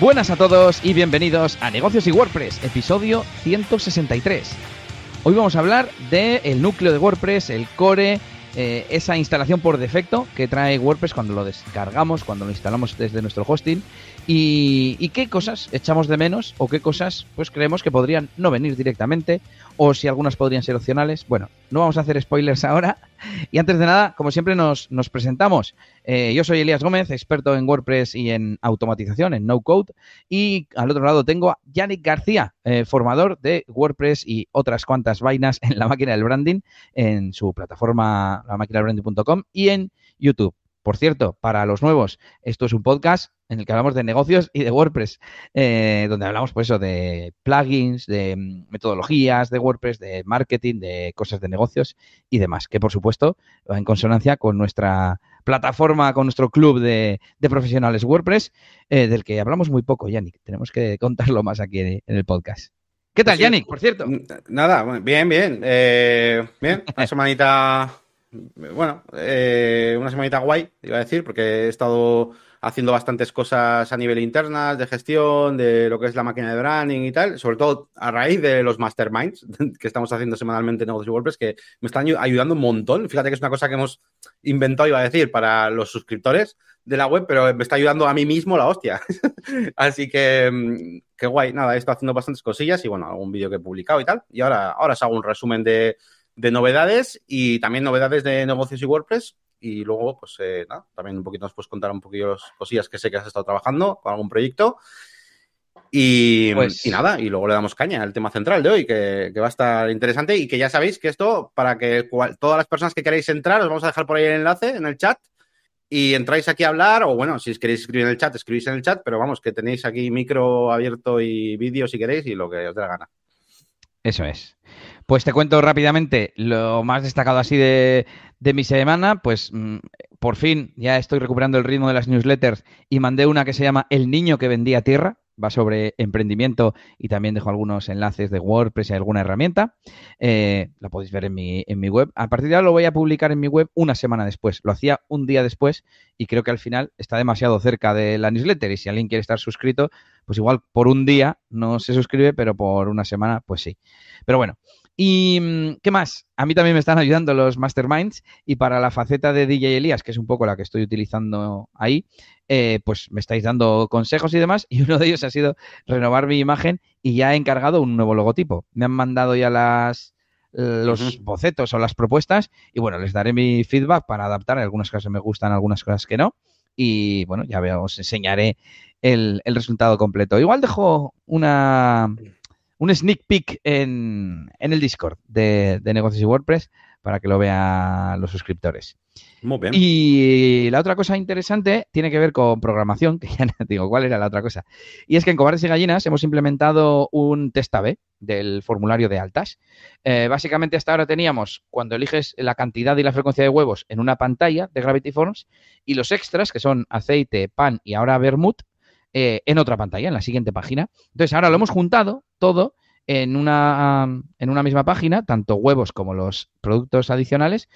Buenas a todos y bienvenidos a Negocios y WordPress, episodio 163. Hoy vamos a hablar del núcleo de WordPress, el core, eh, esa instalación por defecto que trae WordPress cuando lo descargamos, cuando lo instalamos desde nuestro hosting y, qué cosas echamos de menos o qué cosas pues creemos que podrían no venir directamente o si algunas podrían ser opcionales. Bueno, no vamos a hacer spoilers ahora. Y antes de nada, como siempre, nos, nos presentamos. Eh, yo soy Elías Gómez, experto en WordPress y en automatización, en no code. Y al otro lado tengo a Yannick García, eh, formador de WordPress y otras cuantas vainas en la máquina del branding, en su plataforma, la máquina del branding.com y en YouTube. Por cierto, para los nuevos, esto es un podcast en el que hablamos de negocios y de WordPress, eh, donde hablamos pues eso de plugins, de mm, metodologías de WordPress, de marketing, de cosas de negocios y demás, que por supuesto va en consonancia con nuestra plataforma, con nuestro club de, profesionales WordPress, eh, del que hablamos muy poco, Yannick. Tenemos que contarlo más aquí en el podcast. ¿Qué tal, Yannick, por cierto? Nada, bien, bien. Eh, bien, una semanita bueno, eh, una semanita guay, iba a decir, porque he estado haciendo bastantes cosas a nivel internas, de gestión, de lo que es la máquina de branding y tal, sobre todo a raíz de los masterminds que estamos haciendo semanalmente en Negocios WordPress, que me están ayudando un montón. Fíjate que es una cosa que hemos inventado, iba a decir, para los suscriptores de la web, pero me está ayudando a mí mismo la hostia. Así que, mm, qué guay. Nada, he estado haciendo bastantes cosillas y bueno, algún vídeo que he publicado y tal. Y ahora, ahora os hago un resumen de de novedades y también novedades de negocios y WordPress. Y luego, pues eh, nada, también un poquito nos puedes contar un poquito las cosillas que sé que has estado trabajando con algún proyecto. Y, pues... y, nada, y luego le damos caña al tema central de hoy, que, va a estar interesante y que ya sabéis que esto, para que todas las personas que queráis entrar, os vamos a dejar por ahí el enlace en el chat y entráis aquí a hablar, o bueno, si queréis escribir en el chat, escribís en el chat, pero vamos, que tenéis aquí micro abierto y vídeo si queréis y lo que os dé la gana. Eso es. Pues te cuento rápidamente lo más destacado así de, mi semana. Pues mm, por fin ya estoy recuperando el ritmo de las newsletters y mandé una que se llama El niño que vendía tierra. Va sobre emprendimiento y también dejo algunos enlaces de WordPress y alguna herramienta. Eh, la podéis ver en mi, en mi web. A partir de ahora lo voy a publicar en mi web una semana después. Lo hacía un día después y creo que al final está demasiado cerca de la newsletter. Y si alguien quiere estar suscrito, pues igual por un día no se suscribe, pero por una semana, pues sí. Pero bueno, ¿Y mm, qué más? A mí también me están ayudando los masterminds y para la faceta de DJ Elías, que es un poco la que estoy utilizando ahí, eh, pues me estáis dando consejos y demás y uno de ellos ha sido renovar mi imagen y ya he encargado un nuevo logotipo. Me han mandado ya las los bocetos o las propuestas y bueno, les daré mi feedback para adaptar. Algunas cosas me gustan, algunas cosas que no. Y bueno, ya os enseñaré el, el resultado completo. Igual dejo una un sneak peek en, el Discord de, Negocios y WordPress para que lo vean los suscriptores. Muy bien. Y la otra cosa interesante tiene que ver con programación, que ya no digo cuál era la otra cosa. Y es que en Cobardes y Gallinas hemos implementado un test A-B del formulario de altas. Eh, básicamente hasta ahora teníamos, cuando eliges la cantidad y la frecuencia de huevos en una pantalla de Gravity Forms, y los extras, que son aceite, pan y ahora vermouth, eh, en otra pantalla, en la siguiente página. Entonces, ahora lo hemos juntado todo en una, en una misma página, tanto huevos como los productos adicionales.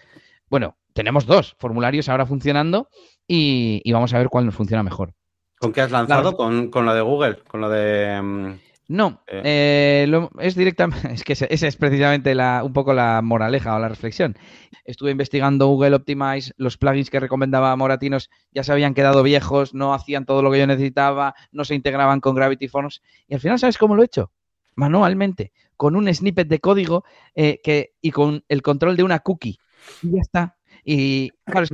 Bueno, tenemos dos formularios ahora funcionando y, vamos a ver cuál nos funciona mejor. ¿Con qué has lanzado? ¿Con, ¿Con, lo de Google? ¿Con lo de...? No, eh. Eh, es directamente, es que esa es precisamente la, un poco la moraleja o la reflexión. Estuve investigando Google Optimize, los plugins que recomendaba Moratinos ya se habían quedado viejos, no hacían todo lo que yo necesitaba, no se integraban con Gravity Forms y al final, ¿sabes cómo lo he hecho? Manualmente, con un snippet de código eh, que, y con el control de una cookie. Y ya está. Y claro,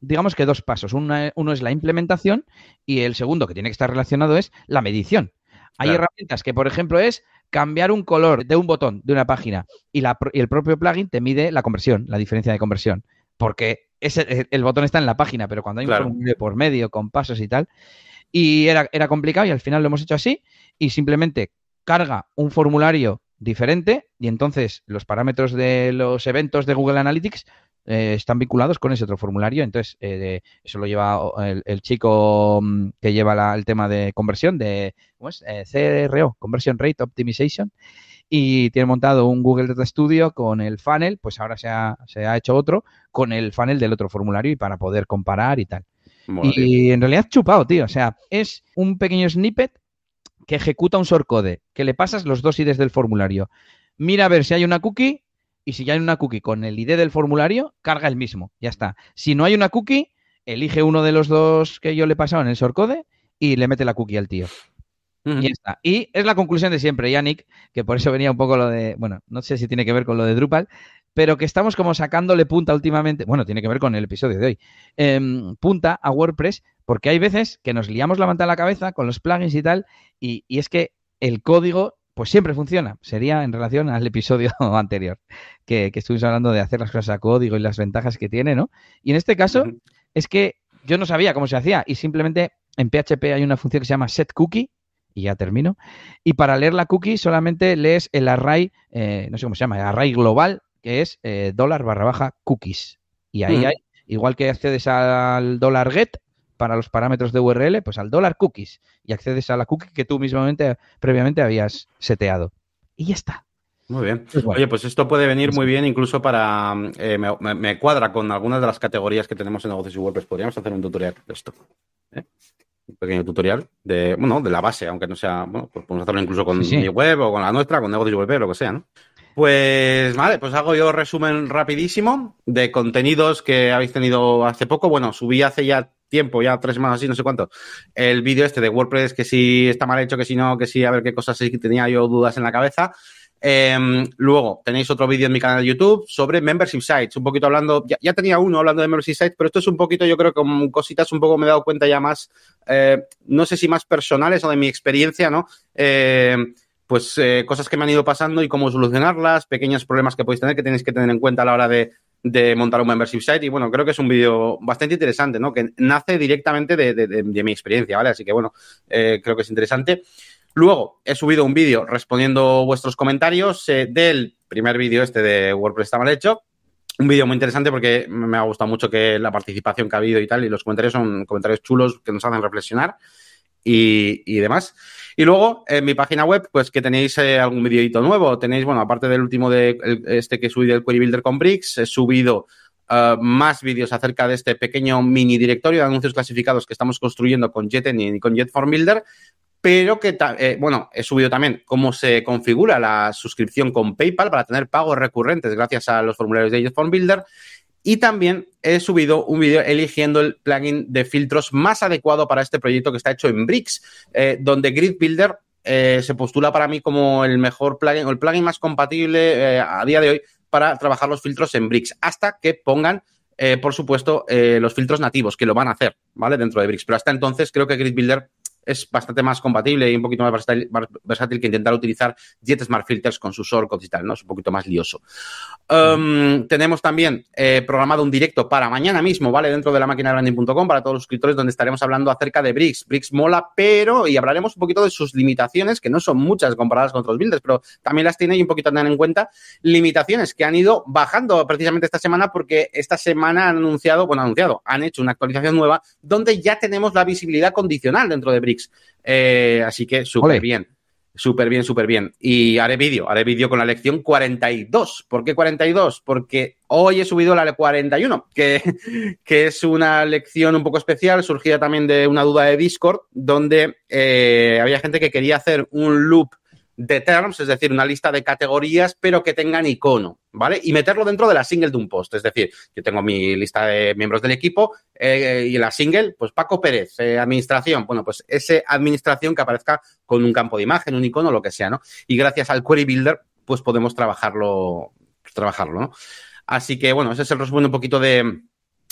digamos que dos pasos. uno es la implementación y el segundo que tiene que estar relacionado es la medición. Hay herramientas que, por ejemplo, es cambiar un color de un botón de una página y, el propio plugin te mide la conversión, la diferencia de conversión. Porque ese, el botón está en la página, pero cuando hay un formulario por medio con pasos y tal, y era, era complicado y al final lo hemos hecho así y simplemente carga un formulario diferente y entonces los parámetros de los eventos de Google Analytics eh, están vinculados con ese otro formulario. Entonces, eh, eso lo lleva el, chico mm, que lleva el tema de conversión, de ¿cómo es? Eh, CRO, Conversion Rate Optimization, y tiene montado un Google Data Studio con el funnel, pues ahora se ha, se ha hecho otro con el funnel del otro formulario y para poder comparar y tal. y en realidad chupado, tío. O sea, es un pequeño snippet que ejecuta un shortcode, que le pasas los dos IDs del formulario. Mira a ver si hay una cookie y si ya hay una cookie con el ID del formulario, carga el mismo. Ya está. Si no hay una cookie, elige uno de los dos que yo le he pasado en el shortcode y le mete la cookie al tío. Y ya está. Y es la conclusión de siempre, Yannick, que por eso venía un poco lo de, bueno, no sé si tiene que ver con lo de Drupal, pero que estamos como sacándole punta últimamente, bueno, tiene que ver con el episodio de hoy, em, punta a WordPress, porque hay veces que nos liamos la manta a la cabeza con los plugins y tal, y, es que el código pues siempre funciona. Sería en relación al episodio anterior, que, que, estuvimos hablando de hacer las cosas a código y las ventajas que tiene, ¿no? Y en este caso es que yo no sabía cómo se hacía y simplemente en PHP hay una función que se llama setCookie, y ya termino. Y para leer la cookie solamente lees el array, eh, no sé cómo se llama, el array global que es eh, dólar barra baja cookies. Y ahí hay, igual que accedes al dólar get para los parámetros de URL, pues al dólar cookies. Y accedes a la cookie que tú mismamente, previamente habías seteado. Y ya está. Muy bien. Pues Oye, pues esto puede venir muy bien incluso para... Eh, me, cuadra con algunas de las categorías que tenemos en negocios y WordPress. Podríamos hacer un tutorial de esto. ¿eh? Un pequeño tutorial de, bueno, de la base, aunque no sea... Bueno, pues podemos hacerlo incluso con mi web o con la nuestra, con negocios y WordPress, lo que sea, ¿no? Pues vale, pues hago yo resumen rapidísimo de contenidos que habéis tenido hace poco. Bueno, subí hace ya tiempo, ya tres semanas así, no sé cuánto, el vídeo este de WordPress, que si está mal hecho, que si no, que si a ver qué cosas tenía yo dudas en la cabeza. Em, luego tenéis otro vídeo en mi canal de YouTube sobre membership sites, un poquito hablando, ya, tenía uno hablando de membership sites, pero esto es un poquito, yo creo que cositas un poco me he dado cuenta ya más, eh, no sé si más personales o de mi experiencia, ¿no? Eh, pues eh, cosas que me han ido pasando y cómo solucionarlas, pequeños problemas que podéis tener que tenéis que tener en cuenta a la hora de, montar un membership site. Y bueno, creo que es un vídeo bastante interesante, ¿no? Que nace directamente de, mi experiencia, ¿vale? Así que bueno, eh, creo que es interesante. Luego, he subido un vídeo respondiendo vuestros comentarios eh, del primer vídeo este de WordPress está mal hecho. Un vídeo muy interesante porque me ha gustado mucho que la participación que ha habido y tal, y los comentarios son comentarios chulos que nos hacen reflexionar y, demás. Y luego en mi página web, pues que tenéis eh, algún videito nuevo. Tenéis, bueno, aparte del último de este que subí del Query Builder con Bricks, he subido uh, más vídeos acerca de este pequeño mini directorio de anuncios clasificados que estamos construyendo con JetEngine y con JetForm Builder. Pero que, eh, bueno, he subido también cómo se configura la suscripción con PayPal para tener pagos recurrentes gracias a los formularios de JetForm Builder. Y también he subido un vídeo eligiendo el plugin de filtros más adecuado para este proyecto que está hecho en Bricks, eh, donde Grid Builder eh, se postula para mí como el mejor plugin o el plugin más compatible eh, a día de hoy para trabajar los filtros en Bricks, hasta que pongan, por supuesto, los filtros nativos, que lo van a hacer, ¿vale? Dentro de Bricks. Pero hasta entonces creo que Grid Builder es bastante más compatible y un poquito más versátil, que intentar utilizar Jet Smart Filters con sus shortcuts y tal, ¿no? Es un poquito más lioso. Um, tenemos también eh, programado un directo para mañana mismo, ¿vale? Dentro de la máquina branding.com para todos los suscriptores donde estaremos hablando acerca de Bricks. Bricks mola, pero, y hablaremos un poquito de sus limitaciones, que no son muchas comparadas con otros builders, pero también las tiene y un poquito tener en cuenta, limitaciones que han ido bajando precisamente esta semana porque esta semana han anunciado, bueno, anunciado, han hecho una actualización nueva donde ya tenemos la visibilidad condicional dentro de Bricks. Eh, así que súper bien. Súper bien, súper bien. Y haré vídeo, haré vídeo con la lección 42. ¿Por qué 42? Porque hoy he subido la 41, que, que es una lección un poco especial, surgida también de una duda de Discord, donde eh, había gente que quería hacer un loop de terms, es decir, una lista de categorías, pero que tengan icono, ¿vale? Y meterlo dentro de la single de un post. Es decir, yo tengo mi lista de miembros del equipo eh, y la single, pues Paco Pérez, eh, administración. Bueno, pues ese administración que aparezca con un campo de imagen, un icono, lo que sea, ¿no? Y gracias al Query Builder, pues podemos trabajarlo, trabajarlo, ¿no? Así que, bueno, ese es el resumen un poquito de,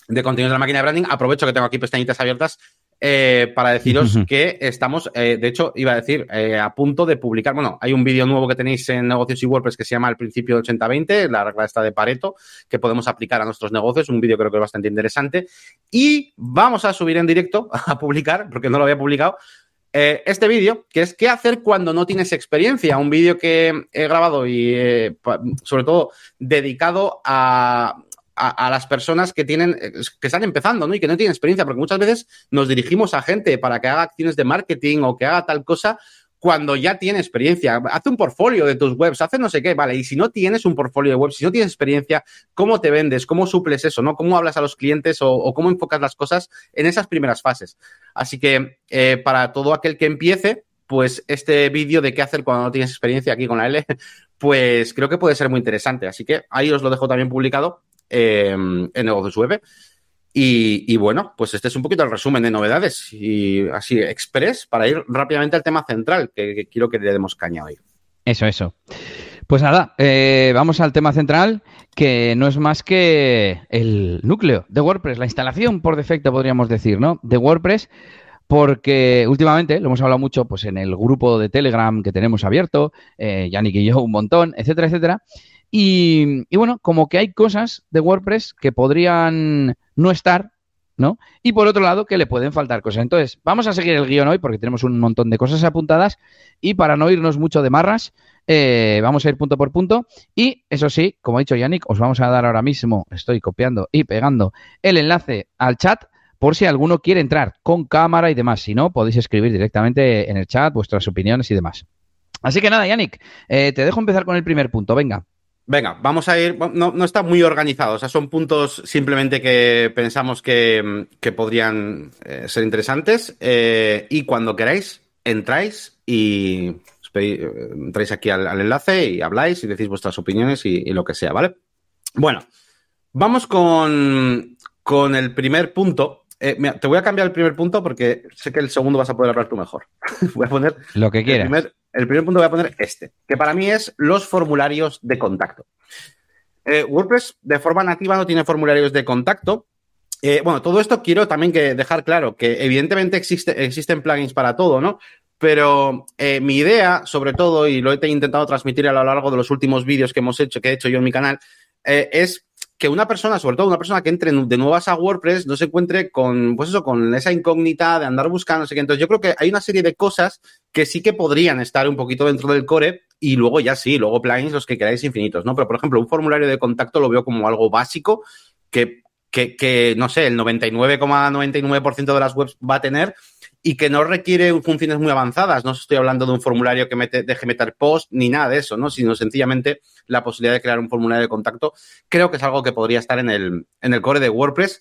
de contenido de la máquina de branding. Aprovecho que tengo aquí pestañitas abiertas eh, para deciros que estamos, eh, de hecho, iba a decir, eh, a punto de publicar. Bueno, hay un vídeo nuevo que tenéis en negocios y WordPress que se llama El principio de 80-20, la regla esta de Pareto, que podemos aplicar a nuestros negocios. Un vídeo creo que es bastante interesante. Y vamos a subir en directo a publicar, porque no lo había publicado. este vídeo, que es qué hacer cuando no tienes experiencia, un vídeo que he grabado y sobre todo dedicado a, a, las personas que tienen, eh, que están empezando, ¿no? Y que no tienen experiencia, porque muchas veces nos dirigimos a gente para que haga acciones de marketing o que haga tal cosa cuando ya tiene experiencia. Hace un portfolio de tus webs, hace no sé qué, vale. Y si no tienes un portfolio de webs, si no tienes experiencia, ¿cómo te vendes? ¿Cómo suples eso? ¿No? ¿Cómo hablas a los clientes o, cómo enfocas las cosas en esas primeras fases? Así que eh, para todo aquel que empiece, pues este vídeo de qué hacer cuando no tienes experiencia aquí con la L, pues creo que puede ser muy interesante. Así que ahí os lo dejo también publicado eh, en Negocios Web. Y, bueno, pues este es un poquito el resumen de novedades y así express para ir rápidamente al tema central que, quiero que le demos caña hoy. Eso, eso. Pues nada, eh, vamos al tema central que no es más que el núcleo de WordPress, la instalación por defecto podríamos decir, ¿no? De WordPress porque últimamente lo hemos hablado mucho pues en el grupo de Telegram que tenemos abierto, eh, Yannick y yo un montón, etcétera, etcétera. Y, bueno, como que hay cosas de WordPress que podrían no estar, ¿no? Y por otro lado, que le pueden faltar cosas. Entonces, vamos a seguir el guion hoy porque tenemos un montón de cosas apuntadas y para no irnos mucho de marras, eh, vamos a ir punto por punto. Y eso sí, como ha dicho Yannick, os vamos a dar ahora mismo, estoy copiando y pegando el enlace al chat por si alguno quiere entrar con cámara y demás. Si no, podéis escribir directamente en el chat vuestras opiniones y demás. Así que nada, Yannick, eh, te dejo empezar con el primer punto. Venga. Venga, vamos a ir. No, no está muy organizado. O sea, son puntos simplemente que pensamos que, podrían eh, ser interesantes. Eh, y cuando queráis, entráis y eh, entráis aquí al, enlace y habláis y decís vuestras opiniones y, lo que sea, ¿vale? Bueno, vamos con, con el primer punto. te voy a cambiar el primer punto porque sé que el segundo vas a poder hablar tú mejor. voy a poner. Lo que quieras el primer punto voy a poner este, que para mí es los formularios de contacto. Eh, WordPress de forma nativa no tiene formularios de contacto. Eh, bueno, todo esto quiero también que dejar claro que evidentemente existe, existen plugins para todo, ¿no? Pero eh, mi idea, sobre todo, y lo he intentado transmitir a lo largo de los últimos vídeos que hemos hecho, que he hecho yo en mi canal, es que una persona, sobre todo una persona que entre de nuevas a WordPress, no se encuentre con, pues eso, con esa incógnita de andar buscando, no. Entonces, yo creo que hay una serie de cosas que sí que podrían estar un poquito dentro del core y luego ya sí, luego plugins los que queráis infinitos, ¿no? Pero, por ejemplo, un formulario de contacto lo veo como algo básico que, que, que no sé, el 99,99% de las webs va a tener y que no requiere funciones muy avanzadas. No estoy hablando de un formulario que deje meter post ni nada de eso, ¿no? Sino sencillamente la posibilidad de crear un formulario de contacto. Creo que es algo que podría estar en el, en el core de WordPress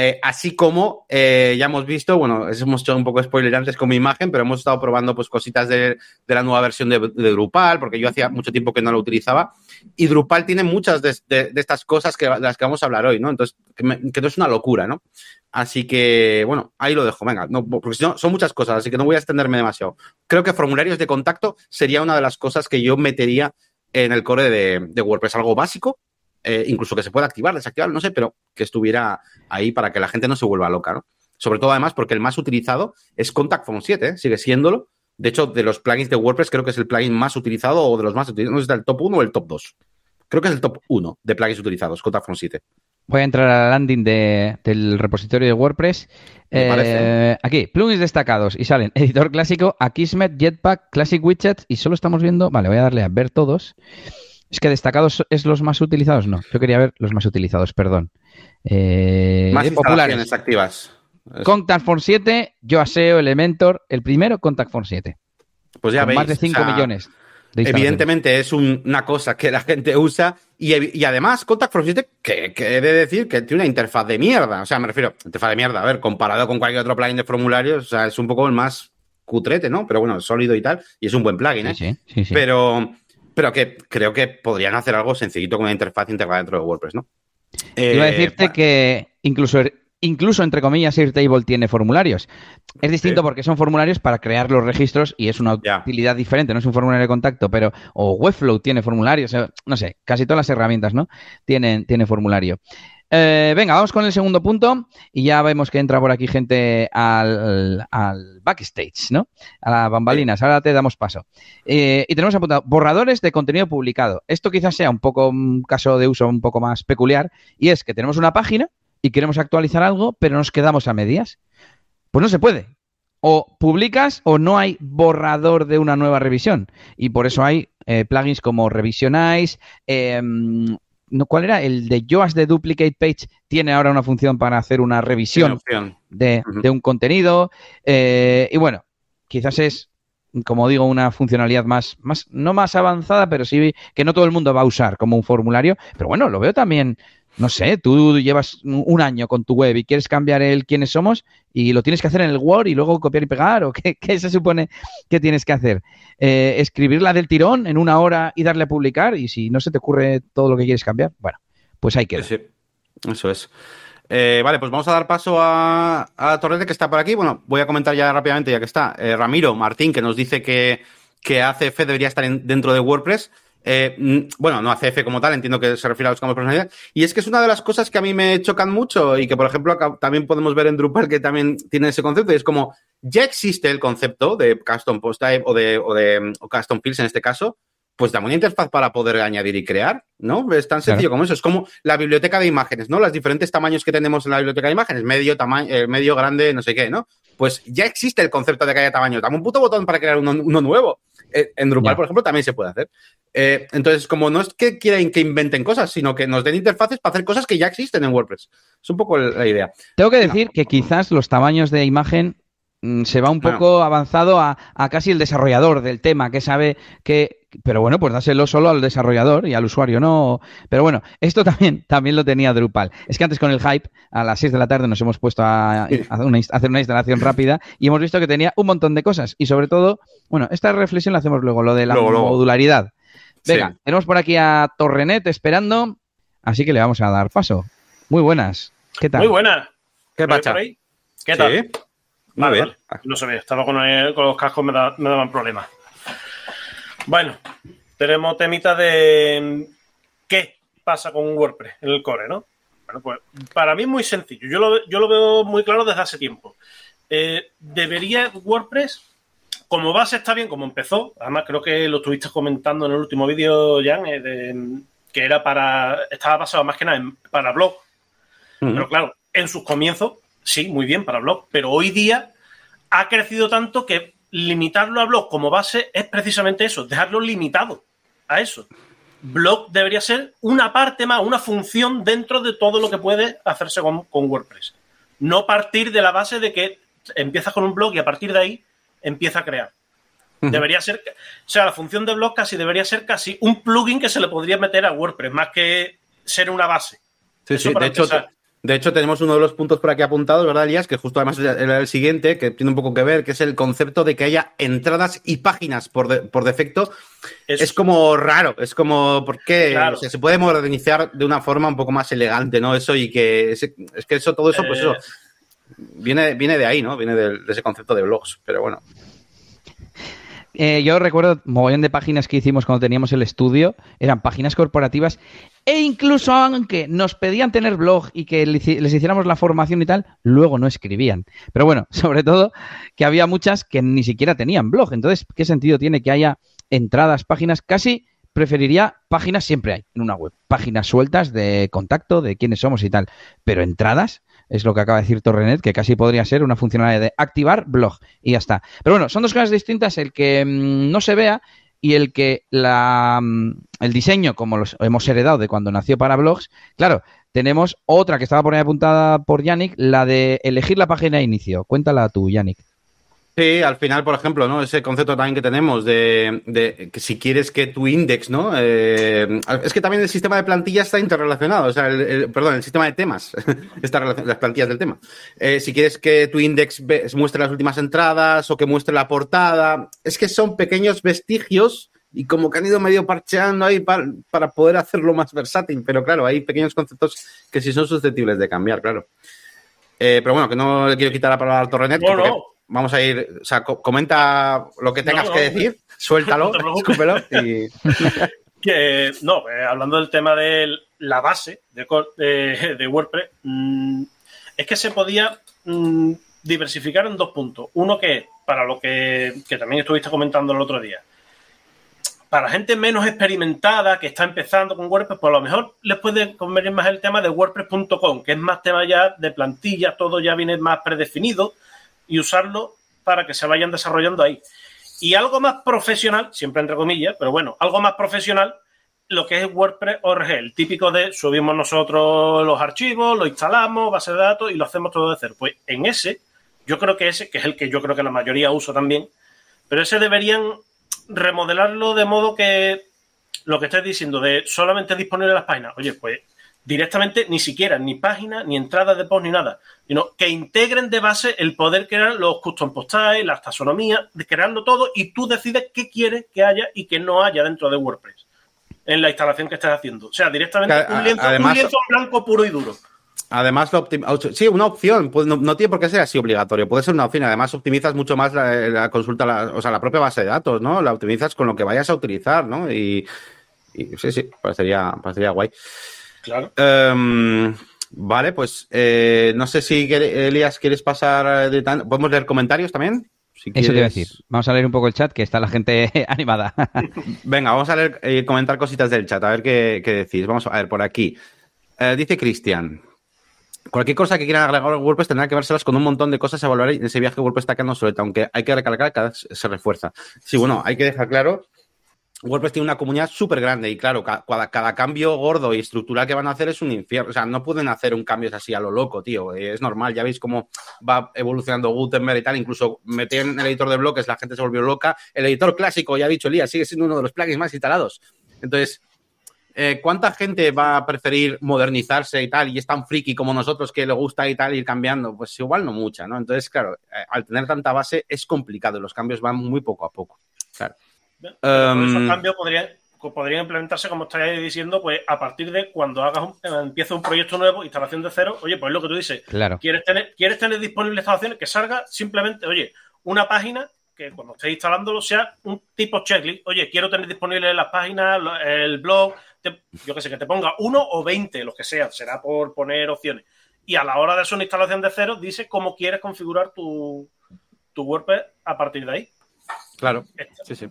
eh, así como eh, ya hemos visto, bueno, hemos hecho un poco spoiler antes con mi imagen, pero hemos estado probando pues cositas de, la nueva versión de, Drupal, porque yo hacía mucho tiempo que no lo utilizaba. Y Drupal tiene muchas de, estas cosas que, de las que vamos a hablar hoy, ¿no? Entonces, que, no es una locura, ¿no? Así que, bueno, ahí lo dejo, venga, no, porque si no, son muchas cosas, así que no voy a extenderme demasiado. Creo que formularios de contacto sería una de las cosas que yo metería en el core de WordPress, algo básico, eh, incluso que se pueda activar, desactivar, no sé, pero que estuviera ahí para que la gente no se vuelva loca, ¿no? Sobre todo, además, porque el más utilizado es Contact Phone 7, ¿eh? sigue siéndolo. De hecho, de los plugins de WordPress, creo que es el plugin más utilizado o de los más utilizados. No sé si el top 1 o el top 2. Creo que es el top 1 de plugins utilizados, Contact Phone 7. Voy a entrar a la landing del repositorio de WordPress. Eh, aquí, plugins destacados. Y salen editor clásico, Akismet, Jetpack, Classic Widgets. Y solo estamos viendo. Vale, voy a darle a ver todos. Es que destacados es los más utilizados, no. Yo quería ver los más utilizados, perdón. Eh, más populares activas. Contact Form 7, Yoaseo, Elementor, el primero Contact Form 7. Pues ya veis. Más de 5 millones. evidentemente es una cosa que la gente usa y, además Contact Form 7, que, he de decir que tiene una interfaz de mierda. O sea, me refiero, interfaz de mierda, a ver, comparado con cualquier otro plugin de formularios, o sea, es un poco el más cutrete, ¿no? Pero bueno, sólido y tal, y es un buen plugin, ¿eh? Sí, sí, sí, Pero pero que creo que podrían hacer algo sencillito con una interfaz integrada dentro de WordPress, ¿no? Iba a eh, decirte que incluso, incluso, entre comillas, Airtable tiene formularios. Es distinto porque son formularios para crear los registros y es una utilidad diferente, no es un formulario de contacto, pero o Webflow tiene formularios, no sé, casi todas las herramientas, ¿no? Tienen, tiene formulario. Eh, venga, vamos con el segundo punto y ya vemos que entra por aquí gente al, backstage, ¿no? A las bambalinas. Ahora te damos paso. Eh, y tenemos apuntado borradores de contenido publicado. Esto quizás sea un poco un caso de uso un poco más peculiar y es que tenemos una página y queremos actualizar algo, pero nos quedamos a medias. Pues no se puede. O publicas o no hay borrador de una nueva revisión. Y por eso hay eh, plugins como Revisionize, ¿Cuál era? El de Yoast de Duplicate Page tiene ahora una función para hacer una revisión de, un contenido. Eh, y bueno, quizás es, como digo, una funcionalidad más, más, no más avanzada, pero sí que no todo el mundo va a usar como un formulario. Pero bueno, lo veo también no sé, tú llevas un año con tu web y quieres cambiar el quiénes somos y lo tienes que hacer en el Word y luego copiar y pegar o qué, se supone que tienes que hacer. Eh, escribirla del tirón en una hora y darle a publicar y si no se te ocurre todo lo que quieres cambiar, bueno, pues hay que... Sí, eso es. Eh, vale, pues vamos a dar paso a, a, que está por aquí. Bueno, voy a comentar ya rápidamente ya que está. Eh, Ramiro Martín que nos dice que, que ACF debería estar dentro de WordPress. Eh, mm, bueno, no ACF como tal, entiendo que se refiere a los campos de personalidad. Y es que es una de las cosas que a mí me chocan mucho y que, por ejemplo, también podemos ver en Drupal que también tiene ese concepto. Y es como, ya existe el concepto de custom post type o de, o de o custom fields en este caso, pues dame una interfaz para poder añadir y crear, ¿no? Es tan sencillo como eso. Es como la biblioteca de imágenes, ¿no? Los diferentes tamaños que tenemos en la biblioteca de imágenes, medio, tamaño, eh, medio, grande, no sé qué, ¿no? Pues ya existe el concepto de que haya tamaño. Dame un puto botón para crear uno, nuevo. Eh, en Drupal, por ejemplo, también se puede hacer. Eh, entonces, como no es que quieran que inventen cosas, sino que nos den interfaces para hacer cosas que ya existen en WordPress. Es un poco la idea. Tengo que decir que quizás los tamaños de imagen se va un poco avanzado a, a, casi el desarrollador del tema, que sabe que pero bueno, pues dáselo solo al desarrollador y al usuario, ¿no? Pero bueno, esto también, también lo tenía Drupal. Es que antes con el hype, a las 6 de la tarde nos hemos puesto a, hacer una instalación rápida y hemos visto que tenía un montón de cosas. Y sobre todo, bueno, esta reflexión la hacemos luego, lo de la modularidad. Venga, tenemos por aquí a Torrenet esperando, así que le vamos a dar paso. Muy buenas. ¿Qué tal? Muy buenas. ¿Qué pasa? ¿Qué tal? Vale, No sé, estaba con, los cascos, me, me daban problemas. Bueno, tenemos temita de qué pasa con WordPress en el core, ¿no? Bueno, pues para mí es muy sencillo. Yo lo, yo lo veo muy claro desde hace tiempo. Eh, debería WordPress, como base está bien, como empezó. Además, creo que lo estuviste comentando en el último vídeo, Jan, eh, que era para. Estaba basado más que nada para blog. Pero claro, en sus comienzos, sí, muy bien para blog. Pero hoy día ha crecido tanto que limitarlo a blog como base es precisamente eso, dejarlo limitado a eso. Blog debería ser una parte más, una función dentro de todo lo que puede hacerse con, WordPress. No partir de la base de que empiezas con un blog y a partir de ahí empieza a crear. Debería ser, o sea, la función de blog casi debería ser casi un plugin que se le podría meter a WordPress, más que ser una base. Sí, sí, de hecho, de hecho, tenemos uno de los puntos por aquí apuntados, ¿verdad, Elías? Que justo además era el siguiente, que tiene un poco que ver, que es el concepto de que haya entradas y páginas por, por defecto. Es... como raro, es como, ¿por qué? se puede modernizar de una forma un poco más elegante, ¿no? Eso y que es, que eso, todo eso, pues eso, eh. viene, viene de ahí, ¿no? Viene de, ese concepto de blogs, pero bueno. Eh, yo recuerdo mogollón de páginas que hicimos cuando teníamos el estudio, eran páginas corporativas e incluso aunque nos pedían tener blog y que les hiciéramos la formación y tal, luego no escribían. Pero bueno, sobre todo que había muchas que ni siquiera tenían blog. Entonces, ¿qué sentido tiene que haya entradas, páginas? Casi preferiría páginas siempre hay en una web. Páginas sueltas de contacto, de quiénes somos y tal. Pero entradas, es lo que acaba de decir Torrenet, que casi podría ser una funcionalidad de activar blog y ya está. Pero bueno, son dos cosas distintas el que mm, no se vea y el que la, mm, el diseño, como los hemos heredado de cuando nació para blogs, claro, tenemos otra que estaba por ahí apuntada por Yannick, la de elegir la página de inicio. Cuéntala tú, Yannick. Sí, al final, por ejemplo, ¿no? Ese concepto también que tenemos de, que si quieres que tu index, ¿no? Eh, es que también el sistema de plantillas está interrelacionado, o sea, el, perdón, el sistema de temas está las plantillas del tema. Eh, si quieres que tu index muestre las últimas entradas o que muestre la portada, es que son pequeños vestigios y como que han ido medio parcheando ahí para, poder hacerlo más versátil, pero claro, hay pequeños conceptos que sí son susceptibles de cambiar, claro. Eh, pero bueno, que no le quiero quitar la palabra al Torrenet. No, vamos a ir, o sea, comenta lo que tengas que decir, suéltalo, escúpelo y... que, no, eh, hablando del tema de la base de, de, WordPress, mm, es que se podía mm, diversificar en dos puntos. Uno que, para lo que, que también estuviste comentando el otro día, para gente menos experimentada que está empezando con WordPress, pues a lo mejor les puede convenir más el tema de WordPress.com, que es más tema ya de plantilla, todo ya viene más predefinido y usarlo para que se vayan desarrollando ahí. Y algo más profesional, siempre entre comillas, pero bueno, algo más profesional, lo que es WordPress ORG, el típico de subimos nosotros los archivos, lo instalamos, base de datos y lo hacemos todo de cero. Pues en ese, yo creo que ese, que es el que yo creo que la mayoría usa también, pero ese deberían remodelarlo de modo que lo que estés diciendo de solamente disponible las páginas, oye, pues directamente ni siquiera ni páginas, ni entradas de post, ni nada, sino que integren de base el poder crear los custom post las taxonomías, de crearlo todo y tú decides qué quieres que haya y qué no haya dentro de WordPress en la instalación que estás haciendo. O sea, directamente un, lienzo, blanco puro y duro. Además, sí, una opción, pues no, tiene por qué ser así obligatorio, puede ser una opción. Además, optimizas mucho más la, consulta, o sea, la propia base de datos, ¿no? La optimizas con lo que vayas a utilizar, ¿no? Y, sí, sí, parecería, parecería guay. Claro. Em, vale, pues eh, no sé si Elías quieres pasar de ¿Podemos leer comentarios también? Eso te iba a decir. Vamos a leer un poco el chat, que está la gente animada. Venga, vamos a leer y eh, comentar cositas del chat, a ver qué, decís. Vamos a ver por aquí. Eh, dice Cristian. Cualquier cosa que quieran agregar a WordPress tendrá que verselas con un montón de cosas a evaluar en ese viaje WordPress está quedando obsoleto, aunque hay que recalcar que cada vez se refuerza. Sí, bueno, hay que dejar claro WordPress tiene una comunidad súper grande y claro, cada, cambio gordo y estructural que van a hacer es un infierno. O sea, no pueden hacer un cambio así a lo loco, tío. Es normal, ya veis cómo va evolucionando Gutenberg y tal. Incluso meter en el editor de bloques, la gente se volvió loca. El editor clásico, ya ha dicho Elías, sigue siendo uno de los plugins más instalados. Entonces, eh, ¿cuánta gente va a preferir modernizarse y tal? Y es tan friki como nosotros que le gusta y tal ir cambiando. Pues igual no mucha, ¿no? Entonces, claro, eh, al tener tanta base es complicado. Los cambios van muy poco a poco. Claro. Esos em, cambios podrían, podrían implementarse, como estáis diciendo, pues a partir de cuando hagas un, eh, empieza un proyecto nuevo, instalación de cero, oye, pues es lo que tú dices. Claro. ¿Quieres tener, quieres tener disponibles instalaciones que salga simplemente, oye, una página que cuando estés instalándolo sea un tipo checklist. Oye, quiero tener disponible las páginas, el blog, yo que sé, que te ponga uno o veinte, lo que sea, será por poner opciones. Y a la hora de hacer una instalación de cero, dice cómo quieres configurar tu, tu WordPress a partir de ahí. Claro, sí, sí.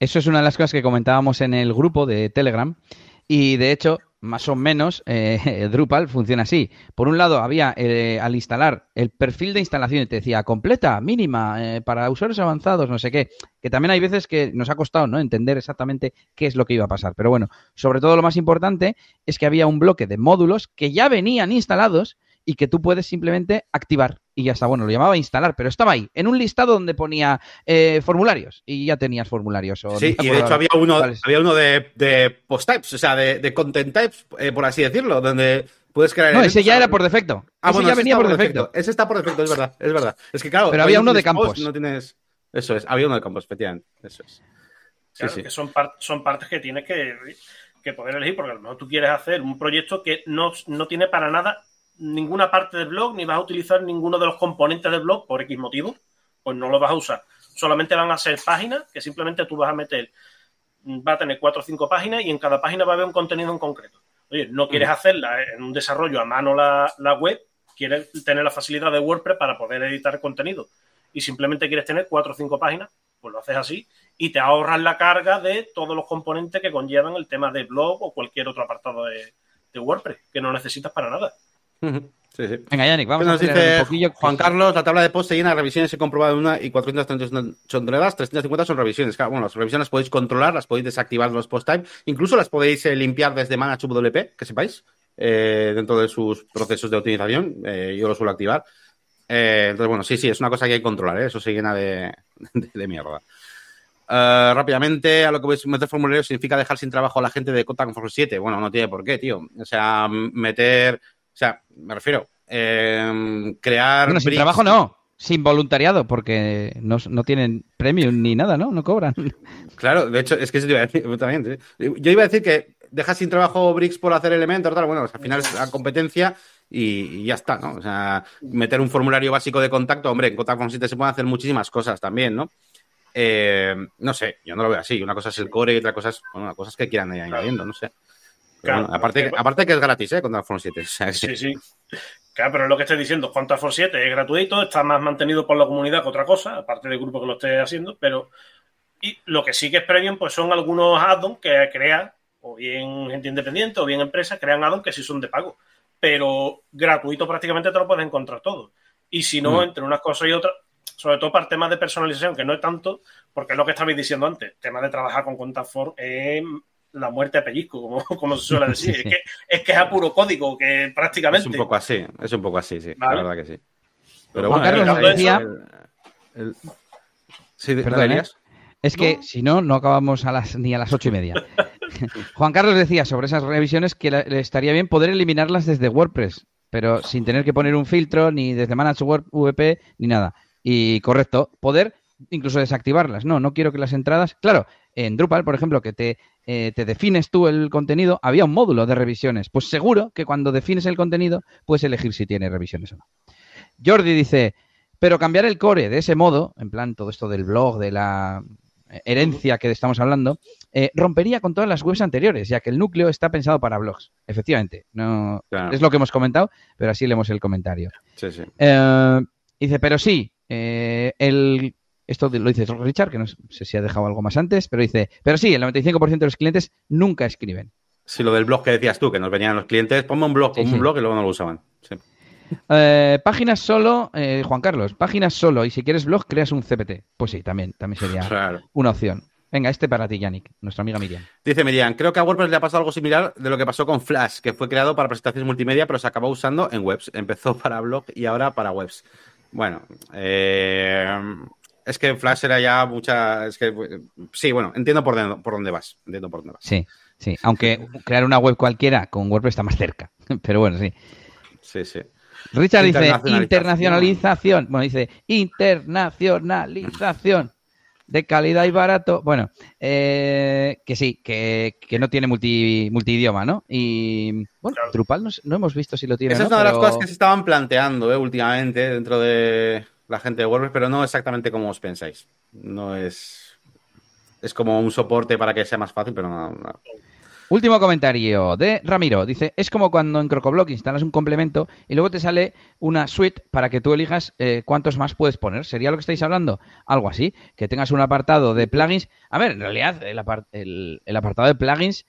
Eso es una de las cosas que comentábamos en el grupo de Telegram. Y de hecho, más o menos, eh, Drupal funciona así. Por un lado, había eh, al instalar el perfil de instalación te decía completa, mínima, eh, para usuarios avanzados, no sé qué. Que también hay veces que nos ha costado ¿no? entender exactamente qué es lo que iba a pasar. Pero bueno, sobre todo lo más importante es que había un bloque de módulos que ya venían instalados y que tú puedes simplemente activar y ya está. Bueno, lo llamaba instalar, pero estaba ahí, en un listado donde ponía eh, formularios y ya tenías formularios. sí, y de hecho había uno, había uno de, post types, o sea, de, content types, eh, por así decirlo, donde puedes crear. No, ese ya era por defecto. Ah, ese ya venía por defecto. Ese está por defecto, es verdad, es verdad. Es que claro. Pero había uno de campos. No tienes. Eso es, había uno de campos, efectivamente. Eso es. Sí, sí. que son, son partes que tienes que, que poder elegir, porque a lo mejor tú quieres hacer un proyecto que no, no tiene para nada ninguna parte del blog, ni vas a utilizar ninguno de los componentes del blog por X motivo, pues no lo vas a usar. Solamente van a ser páginas que simplemente tú vas a meter, va a tener cuatro o cinco páginas y en cada página va a haber un contenido en concreto. Oye, no quieres mm. hacerla en un desarrollo a mano la, la web, quieres tener la facilidad de WordPress para poder editar contenido y simplemente quieres tener cuatro o cinco páginas, pues lo haces así y te ahorras la carga de todos los componentes que conllevan el tema de blog o cualquier otro apartado de WordPress, que no necesitas para nada. Venga, Yannick, vamos a un poquillo. Juan Carlos, la tabla de post se llena de revisiones he comprobado una y 438 son nuevas, 350 son revisiones. bueno, las revisiones las podéis controlar, las podéis desactivar los post type, incluso las podéis eh, limpiar desde ManageWP, que sepáis, eh, dentro de sus procesos de optimización. Eh, yo lo suelo activar. entonces, bueno, sí, sí, es una cosa que hay que controlar, eso se llena de, de, mierda. rápidamente, a lo que voy a meter formulario significa dejar sin trabajo a la gente de Contact Force 7. Bueno, no tiene por qué, tío. O sea, meter sea, me refiero, eh, crear... Bueno, sin trabajo no, sin voluntariado, porque no, tienen premium ni nada, ¿no? No cobran. Claro, de hecho, es que eso iba a decir también. Yo iba a decir que dejas sin trabajo Bricks por hacer elementos, tal, bueno, al final es la competencia y, ya está, ¿no? O sea, meter un formulario básico de contacto, hombre, en Contact Form 7 se pueden hacer muchísimas cosas también, ¿no? Eh, no sé, yo no lo veo así. Una cosa es el core y otra cosa es, bueno, cosas que quieran ir añadiendo, no sé aparte, aparte que es gratis, ¿eh? Con Force 7. sí, sí. Claro, pero es lo que estoy diciendo, Contact Force 7 es gratuito, está más mantenido por la comunidad que otra cosa, aparte del grupo que lo esté haciendo, pero y lo que sí que es premium, pues son algunos add-ons que crea, o bien gente independiente, o bien empresas, crean add-ons que sí son de pago. Pero gratuito prácticamente te lo puedes encontrar todo. Y si no, mm. entre unas cosas y otras, sobre todo para temas de personalización, que no es tanto, porque es lo que estabais diciendo antes, tema de trabajar con Contact Force es la muerte a pellizco, como, como se suele decir. Es, que, es, que, es a puro código, que prácticamente. Es un poco así, es un poco así, sí. La verdad que sí. Pero bueno, Carlos decía... Sí, Perdón, ¿eh? Es que si no, no acabamos a las, ni a las ocho y media. Juan Carlos decía sobre esas revisiones que le estaría bien poder eliminarlas desde WordPress, pero sin tener que poner un filtro ni desde Manage VP ni nada. Y correcto, poder incluso desactivarlas. No, no quiero que las entradas. Claro, en Drupal, por ejemplo, que te, eh, te defines tú el contenido, había un módulo de revisiones. Pues seguro que cuando defines el contenido puedes elegir si tiene revisiones o no. Jordi dice, pero cambiar el core de ese modo, en plan todo esto del blog, de la herencia que estamos hablando, eh, rompería con todas las webs anteriores, ya que el núcleo está pensado para blogs. Efectivamente, no es lo que hemos comentado, pero así leemos el comentario. Sí, sí. Eh, dice, pero sí, el, esto lo dice Richard, que no sé si ha dejado algo más antes, pero dice, pero sí, el 95% de los clientes nunca escriben. Sí, lo del blog que decías tú, que nos venían los clientes, ponme un blog, ponme un blog y luego no lo usaban. Sí. Eh, páginas solo, eh, Juan Carlos, páginas solo y si quieres blog creas un CPT. Pues sí, también, también sería una opción. Venga, este para ti, Yannick, nuestra amiga Miriam. Dice Miriam, creo que a WordPress le ha pasado algo similar de lo que pasó con Flash, que fue creado para presentaciones multimedia, pero se acabó usando en webs. Empezó para blog y ahora para webs. Bueno, eh, es que Flash era ya mucha. Es que, sí, bueno, entiendo por dónde, por dónde vas. Entiendo por dónde vas. Sí, sí. Aunque crear una web cualquiera con WordPress está más cerca. Pero bueno, sí. Sí, sí. Richard dice internacionalización. Bueno, dice internacionalización de calidad y barato. Bueno, eh, que sí, que, no tiene multi, multidioma, ¿no? Y bueno, Drupal no, hemos visto si lo tiene. Esa es una de las cosas que se estaban planteando ¿eh? últimamente dentro de la gente de WordPress, pero no exactamente como os pensáis. No es. Es como un soporte para que sea más fácil, pero no. Último comentario de Ramiro. Dice, es como cuando en CrocoBlock instalas un complemento y luego te sale una suite para que tú elijas eh, cuántos más puedes poner. ¿Sería lo que estáis hablando? Algo así. Que tengas un apartado de plugins. A ver, en realidad el, el, apartado de plugins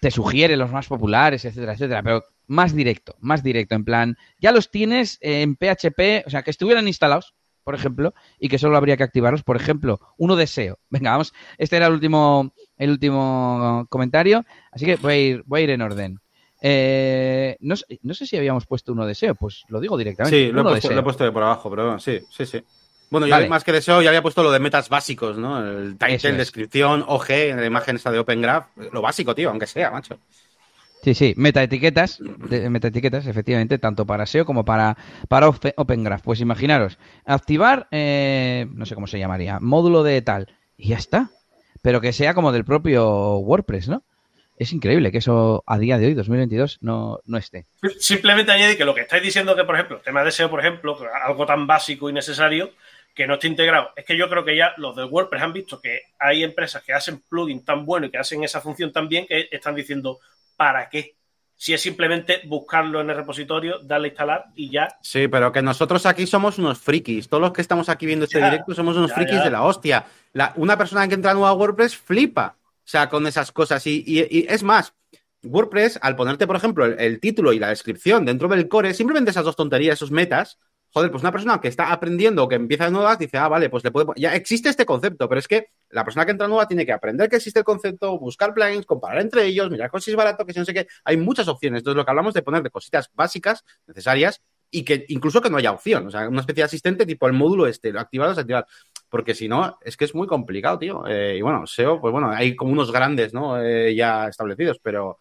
te sugiere los más populares, etcétera, etcétera. Pero más directo, más directo. En plan, ya los tienes en PHP, o sea, que estuvieran instalados por ejemplo, y que solo habría que activarlos. Por ejemplo, uno de SEO. Venga, vamos. Este era el último, el último comentario, así que voy a ir, voy a ir en orden. Eh, no, sé si habíamos puesto uno de SEO, pues lo digo directamente. Sí, lo he, puesto, de por abajo, pero sí, sí, sí. Bueno, yo más que de SEO ya había puesto lo de metas básicos, ¿no? El title, descripción, OG, en la imagen esta de Open Graph. Lo básico, tío, aunque sea, macho. Sí, sí, metaetiquetas, metaetiquetas, efectivamente, tanto para SEO como para, para Open Graph. Pues imaginaros, activar, eh, no sé cómo se llamaría, módulo de tal, y ya está. Pero que sea como del propio WordPress, ¿no? Es increíble que eso a día de hoy, 2022, no, no esté. Simplemente añade que lo que estáis diciendo que, por ejemplo, el tema de SEO, por ejemplo, algo tan básico y necesario, que no esté integrado. Es que yo creo que ya los de WordPress han visto que hay empresas que hacen plugin tan bueno y que hacen esa función tan bien que están diciendo, ¿para qué? Si es simplemente buscarlo en el repositorio, darle a instalar y ya. Sí, pero que nosotros aquí somos unos frikis. Todos los que estamos aquí viendo este directo somos unos frikis de la hostia. una persona que entra nueva a WordPress flipa. O sea, con esas cosas. Y, es más, WordPress, al ponerte, por ejemplo, el, título y la descripción dentro del core, simplemente esas dos tonterías, esos metas, joder, pues una persona que está aprendiendo que empieza nuevas dice, ah, vale, pues le. Ya existe este concepto, pero es que la persona que entra nueva tiene que aprender que existe el concepto, buscar plugins, comparar entre ellos, mirar es barato, que si no sé qué. Hay muchas opciones. Entonces, lo que hablamos de poner de cositas básicas, necesarias, y que incluso que no haya opción. O sea, una especie de asistente tipo el módulo este, lo activar desactivar. Porque si no, es que es muy complicado, tío. Eh, y bueno, SEO, pues bueno, hay como unos grandes, ¿no? Eh, ya establecidos, pero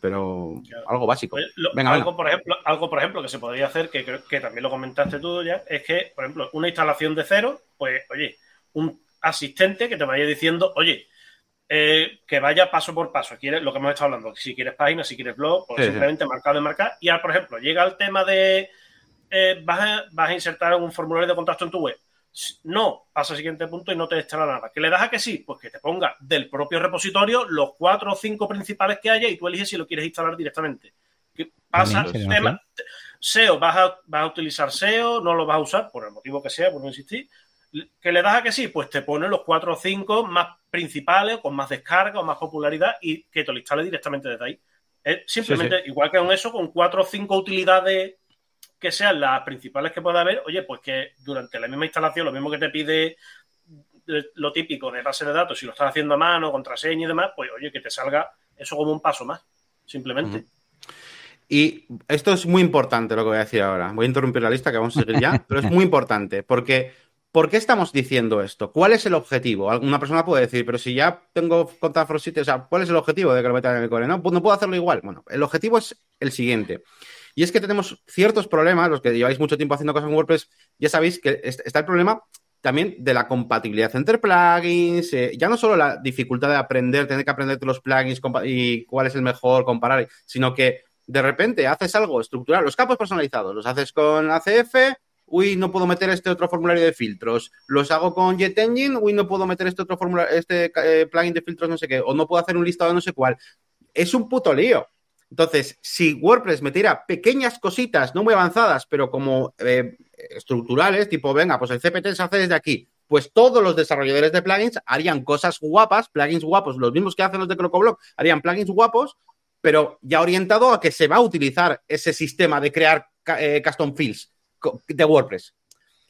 pero algo básico. Algo, Por ejemplo, algo, por ejemplo, que se podría hacer, que que también lo comentaste tú ya, es que, por ejemplo, una instalación de cero, pues, oye, un asistente que te vaya diciendo, oye, eh, que vaya paso por paso. Quieres, lo que hemos estado hablando, si quieres página, si quieres blog, pues simplemente marcado de marcar. Y ahora, por ejemplo, llega el tema de eh, vas, a, vas a insertar un formulario de contacto en tu web. No, pasa al siguiente punto y no te instala nada. ¿Que le das a que sí? Pues que te ponga del propio repositorio los cuatro o cinco principales que haya y tú eliges si lo quieres instalar directamente. ¿Qué pasa? Tema, SEO, ¿vas a, vas a utilizar SEO? ¿No lo vas a usar? Por el motivo que sea, por no insistir. ¿Que le das a que sí? Pues te pone los cuatro o cinco más principales, con más descarga o más popularidad y que te lo instale directamente desde ahí. Es simplemente, igual que con eso, con cuatro o cinco utilidades que sean las principales que pueda haber, oye, pues que durante la misma instalación, lo mismo que te pide lo típico de base de datos, si lo estás haciendo a mano, contraseña y demás, pues oye, que te salga eso como un paso más, simplemente. Y esto es muy importante lo que voy a decir ahora. Voy a interrumpir la lista que vamos a seguir ya, pero es muy importante porque ¿Por qué estamos diciendo esto? ¿Cuál es el objetivo? Alguna persona puede decir, pero si ya tengo contra Frostbite, o sea, ¿cuál es el objetivo de que lo metan en el core? No, pues no puedo hacerlo igual. Bueno, el objetivo es el siguiente. Y es que tenemos ciertos problemas, los que lleváis mucho tiempo haciendo cosas en WordPress, ya sabéis que está el problema también de la compatibilidad entre plugins, eh, ya no solo la dificultad de aprender, tener que aprenderte los plugins y cuál es el mejor, comparar, sino que de repente haces algo estructural, los campos personalizados, los haces con ACF, uy, no puedo meter este otro formulario de filtros. Los hago con JetEngine, uy, no puedo meter este otro formulario, este eh, plugin de filtros no sé qué, o no puedo hacer un listado de no sé cuál. Es un puto lío. Entonces, si WordPress metiera pequeñas cositas, no muy avanzadas, pero como eh, estructurales, tipo, venga, pues el CPT se hace desde aquí, pues todos los desarrolladores de plugins harían cosas guapas, plugins guapos, los mismos que hacen los de CrocoBlock, harían plugins guapos, pero ya orientado a que se va a utilizar ese sistema de crear eh, custom fields de WordPress.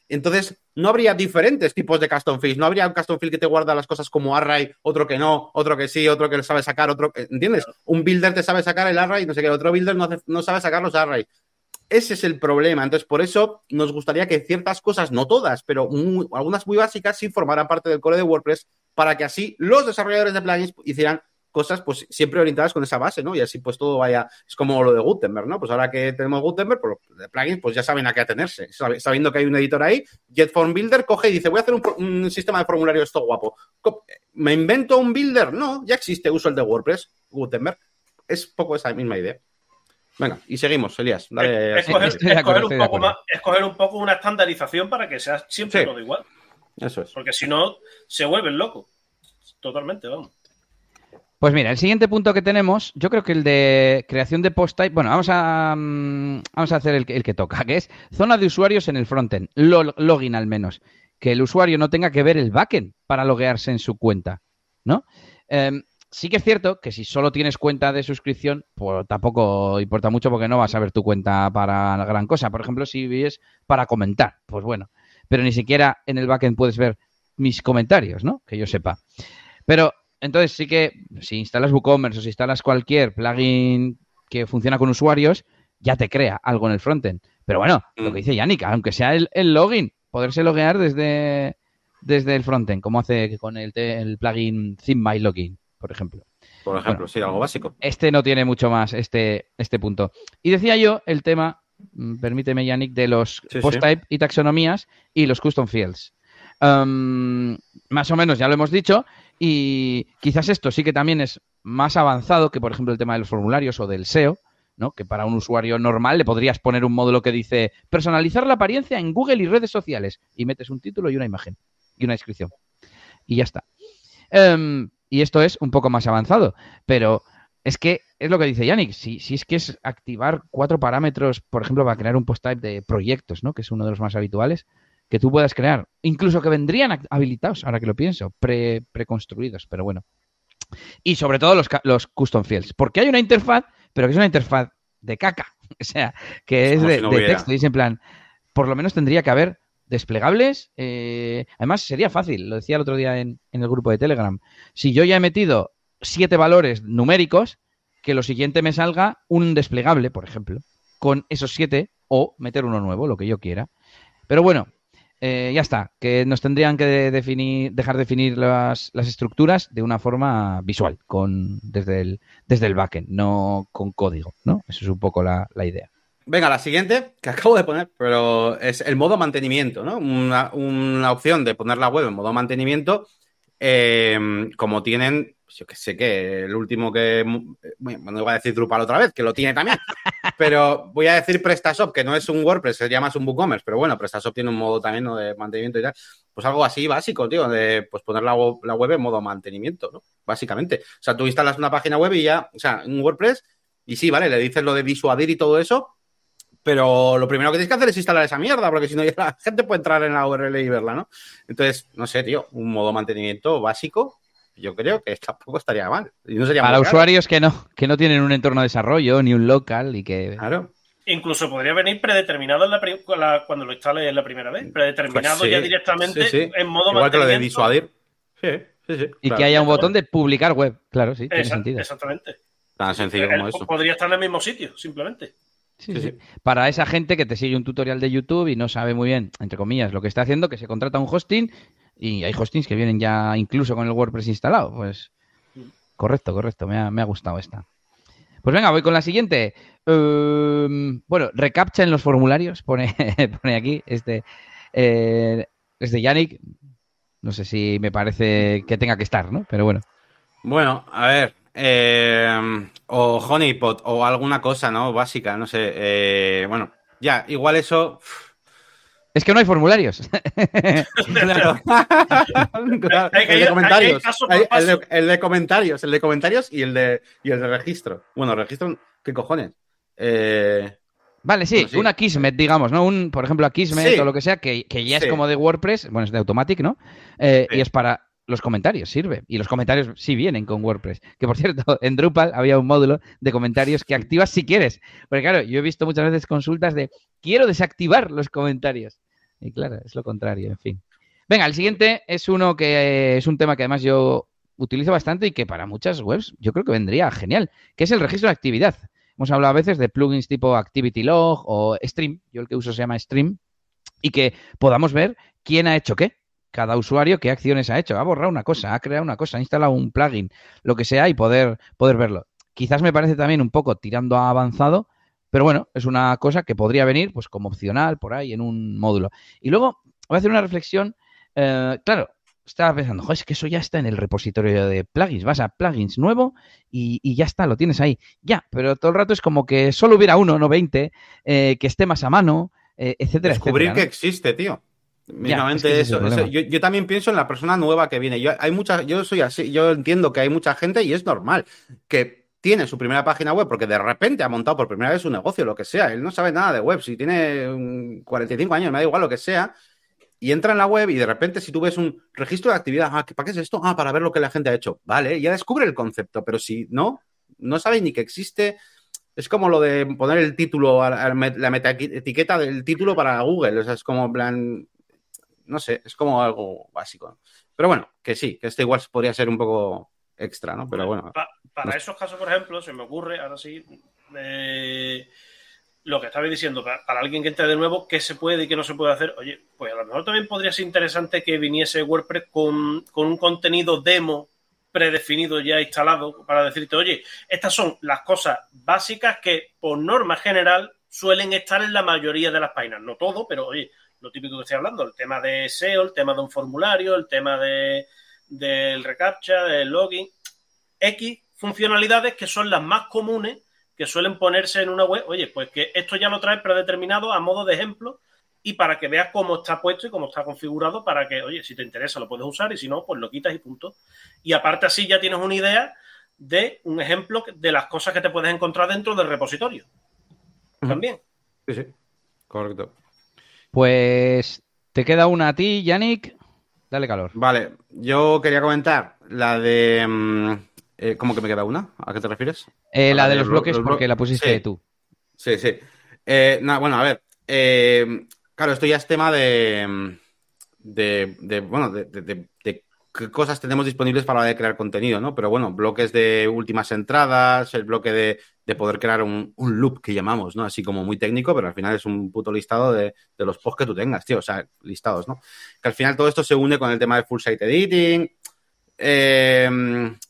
Entonces, no habría diferentes tipos de custom fields. No habría un custom field que te guarda las cosas como array, otro que no, otro que sí, otro que sabe sacar, otro. ¿Entiendes? Un builder te sabe sacar el array, no sé qué, otro builder no, sabe sacar los arrays. Ese es el problema. Entonces, por eso nos gustaría que ciertas cosas, no todas, pero algunas muy básicas, sí formaran parte del core de WordPress para que así los desarrolladores de plugins hicieran cosas pues siempre orientadas con esa base, ¿no? Y así pues todo vaya, es como lo de Gutenberg, ¿no? Pues ahora que tenemos Gutenberg, pues de plugins pues ya saben a qué atenerse, sabiendo que hay un editor ahí, JetForm Builder coge y dice, voy a hacer un, sistema de formulario esto guapo. ¿Me invento un builder? No, ya existe, uso el de WordPress, Gutenberg. Es poco esa misma idea. Venga, y seguimos, Elías. Dale. Escoger, un poco más, escoger un poco una estandarización para que sea siempre todo igual. Eso es. Porque si no, se vuelven locos. Totalmente, vamos. Pues mira, el siguiente punto que tenemos, yo creo que el de creación de post type, bueno, vamos a, mm, vamos a hacer el, que toca, que es zona de usuarios en el frontend, login al menos, que el usuario no tenga que ver el backend para loguearse en su cuenta, ¿no? Em, sí que es cierto que si solo tienes cuenta de suscripción, pues tampoco importa mucho porque no vas a ver tu cuenta para gran cosa. Por ejemplo, si es para comentar, pues bueno, pero ni siquiera en el backend puedes ver mis comentarios, ¿no? Que yo sepa. Pero entonces sí que si instalas WooCommerce o si instalas cualquier plugin que funciona con usuarios, ya te crea algo en el frontend. Pero bueno, lo que mm. dice Yannick, aunque sea el, login, poderse loguear desde, desde el frontend, como hace con el, el plugin Theme My Login, por ejemplo. Por ejemplo, sí, algo básico. Este no tiene mucho más, este, este punto. Y decía yo el tema, mm, permíteme Yannick, de los post type y taxonomías y los custom fields. más o menos ya lo hemos dicho. Y quizás esto sí que también es más avanzado que, por ejemplo, el tema de los formularios o del SEO, ¿no? Que para un usuario normal le podrías poner un módulo que dice personalizar la apariencia en Google y redes sociales y metes un título y una imagen y una descripción. Y ya está. Em, y esto es un poco más avanzado, pero es que es lo que dice Yannick, si, si es que es activar cuatro parámetros, por ejemplo, para crear un post type de proyectos, ¿no? Que es uno de los más habituales, que tú puedas crear, incluso que vendrían habilitados, ahora que lo pienso, pre, preconstruidos, pero bueno. Y sobre todo los, los custom fields, porque hay una interfaz, pero que es una interfaz de caca, o sea, que es de, texto, y es en plan, por lo menos tendría que haber desplegables, eh, además sería fácil, lo decía el otro día en, en el grupo de Telegram, si yo ya he metido siete valores numéricos, que lo siguiente me salga un desplegable, por ejemplo, con esos siete o meter uno nuevo, lo que yo quiera. Pero bueno, eh, ya está, que nos tendrían que definir, dejar definir las, estructuras de una forma visual, con, desde, el, desde el backend, no con código, ¿no? Eso es un poco la, idea. Venga, la siguiente que acabo de poner, pero es el modo mantenimiento, ¿no? Una, una opción de poner la web en modo mantenimiento, eh, como tienen yo que sé que el último que. Bueno, iba a decir Drupal otra vez, que lo tiene también. pero voy a decir PrestaShop, que no es un WordPress, sería más un WooCommerce, pero bueno, PrestaShop tiene un modo también de mantenimiento y tal. Pues algo así básico, tío, de pues poner la, web en modo mantenimiento, ¿no? Básicamente. O sea, tú instalas una página web y ya, o sea, un WordPress, y sí, vale, le dices lo de disuadir y todo eso, pero lo primero que tienes que hacer es instalar esa mierda, porque si no, ya la gente puede entrar en la URL y verla, ¿no? Entonces, no sé, tío, un modo mantenimiento básico yo creo que tampoco estaría mal. Para usuarios que no, que no tienen un entorno de desarrollo ni un local y que. Claro. Incluso podría venir predeterminado en la, cuando lo instales la primera vez. Predeterminado pues ya directamente en modo Igual que lo de disuadir. Sí, sí, sí. Y que haya un botón de publicar web. Claro, sí, tiene sentido. Exactamente. Tan sencillo como eso. Podría estar en el mismo sitio, simplemente. Para esa gente que te sigue un tutorial de YouTube y no sabe muy bien, entre comillas, lo que está haciendo, que se contrata un hosting y hay hostings que vienen ya incluso con el WordPress instalado. Pues correcto, correcto, me ha, me ha gustado esta. Pues venga, voy con la siguiente. Em, bueno, recaptcha en los formularios, pone, pone aquí, este, eh, es de Yannick. No sé si me parece que tenga que estar, ¿no? Pero bueno. Bueno, a ver, eh, o Honeypot o alguna cosa, ¿no? Básica, no sé. Eh, bueno, ya, igual eso. Es que no hay formularios. claro. El de comentarios. El de, comentarios. El de comentarios y el de, y el de registro. Bueno, registro, ¿qué cojones? Eh, vale, sí, una Kismet, digamos, ¿no? Un, por ejemplo, a Kismet o lo que sea, que, ya es como de WordPress, bueno, es de Automatic, ¿no? Y es para los comentarios sirve. Y los comentarios sí vienen con WordPress. Que por cierto, en Drupal había un módulo de comentarios que activas si quieres. Porque claro, yo he visto muchas veces consultas de quiero desactivar los comentarios. Y claro, es lo contrario, en fin. Venga, el siguiente es uno que es un tema que además yo utilizo bastante y que para muchas webs yo creo que vendría genial, que es el registro de actividad. Hemos hablado a veces de plugins tipo Activity Log o Stream, yo el que uso se llama Stream, y que podamos ver quién ha hecho qué cada usuario qué acciones ha hecho. Ha borrado una cosa, ha creado una cosa, ha instalado un plugin, lo que sea, y poder, poder verlo. Quizás me parece también un poco tirando a avanzado, pero bueno, es una cosa que podría venir pues como opcional por ahí en un módulo. Y luego voy a hacer una reflexión. Eh, claro, estaba pensando, joder, es que eso ya está en el repositorio de plugins. Vas a plugins nuevo y, ya está, lo tienes ahí. Ya, pero todo el rato es como que solo hubiera uno, no 20, eh, que esté más a mano, eh, etcétera. Descubrir que existe, tío. Mínimamente eso. yo, también pienso en la persona nueva que viene. Yo, hay mucha, yo soy así, yo entiendo que hay mucha gente y es normal que tiene su primera página web porque de repente ha montado por primera vez su negocio, lo que sea. Él no sabe nada de web. Si tiene 45 años, me da igual lo que sea. Y entra en la web y de repente si tú ves un registro de actividad, ah, ¿para qué es esto? Ah, para ver lo que la gente ha hecho. Vale, ya descubre el concepto, pero si no, no sabe ni que existe. Es como lo de poner el título, la meta etiqueta del título para Google. O sea, es como en plan, no sé, es como algo básico. Pero bueno, que sí, que este igual podría ser un poco extra, ¿no? Pero bueno. para esos casos, por ejemplo, se me ocurre, ahora sí, eh, lo que estabais diciendo, para, alguien que entre de nuevo, qué se puede y qué no se puede hacer. Oye, pues a lo mejor también podría ser interesante que viniese WordPress con, con un contenido demo predefinido ya instalado para decirte, oye, estas son las cosas básicas que por norma general suelen estar en la mayoría de las páginas. No todo, pero oye, lo típico que estoy hablando, el tema de SEO, el tema de un formulario, el tema de, del reCAPTCHA, del login, X funcionalidades que son las más comunes que suelen ponerse en una web. Oye, pues que esto ya lo trae predeterminado a modo de ejemplo y para que veas cómo está puesto y cómo está configurado para que, oye, si te interesa lo puedes usar y si no, pues lo quitas y punto. Y aparte así ya tienes una idea de un ejemplo de las cosas que te puedes encontrar dentro del repositorio. También. Sí, sí, correcto. Pues te queda una a ti, Yannick. Dale calor. Vale, yo quería comentar la de. Mm, eh, ¿Cómo que me queda una? ¿A qué te refieres? Eh, la, de los, bloques, porque la pusiste tú. Sí, sí. Eh, bueno, a ver. claro, esto ya es tema de. de, bueno, de, de, qué cosas tenemos disponibles para de crear contenido, ¿no? Pero bueno, bloques de últimas entradas, el bloque de, poder crear un, loop que llamamos, ¿no? Así como muy técnico, pero al final es un puto listado de, los posts que tú tengas, tío, o sea, listados, ¿no? Que al final todo esto se une con el tema de full site editing. Eh,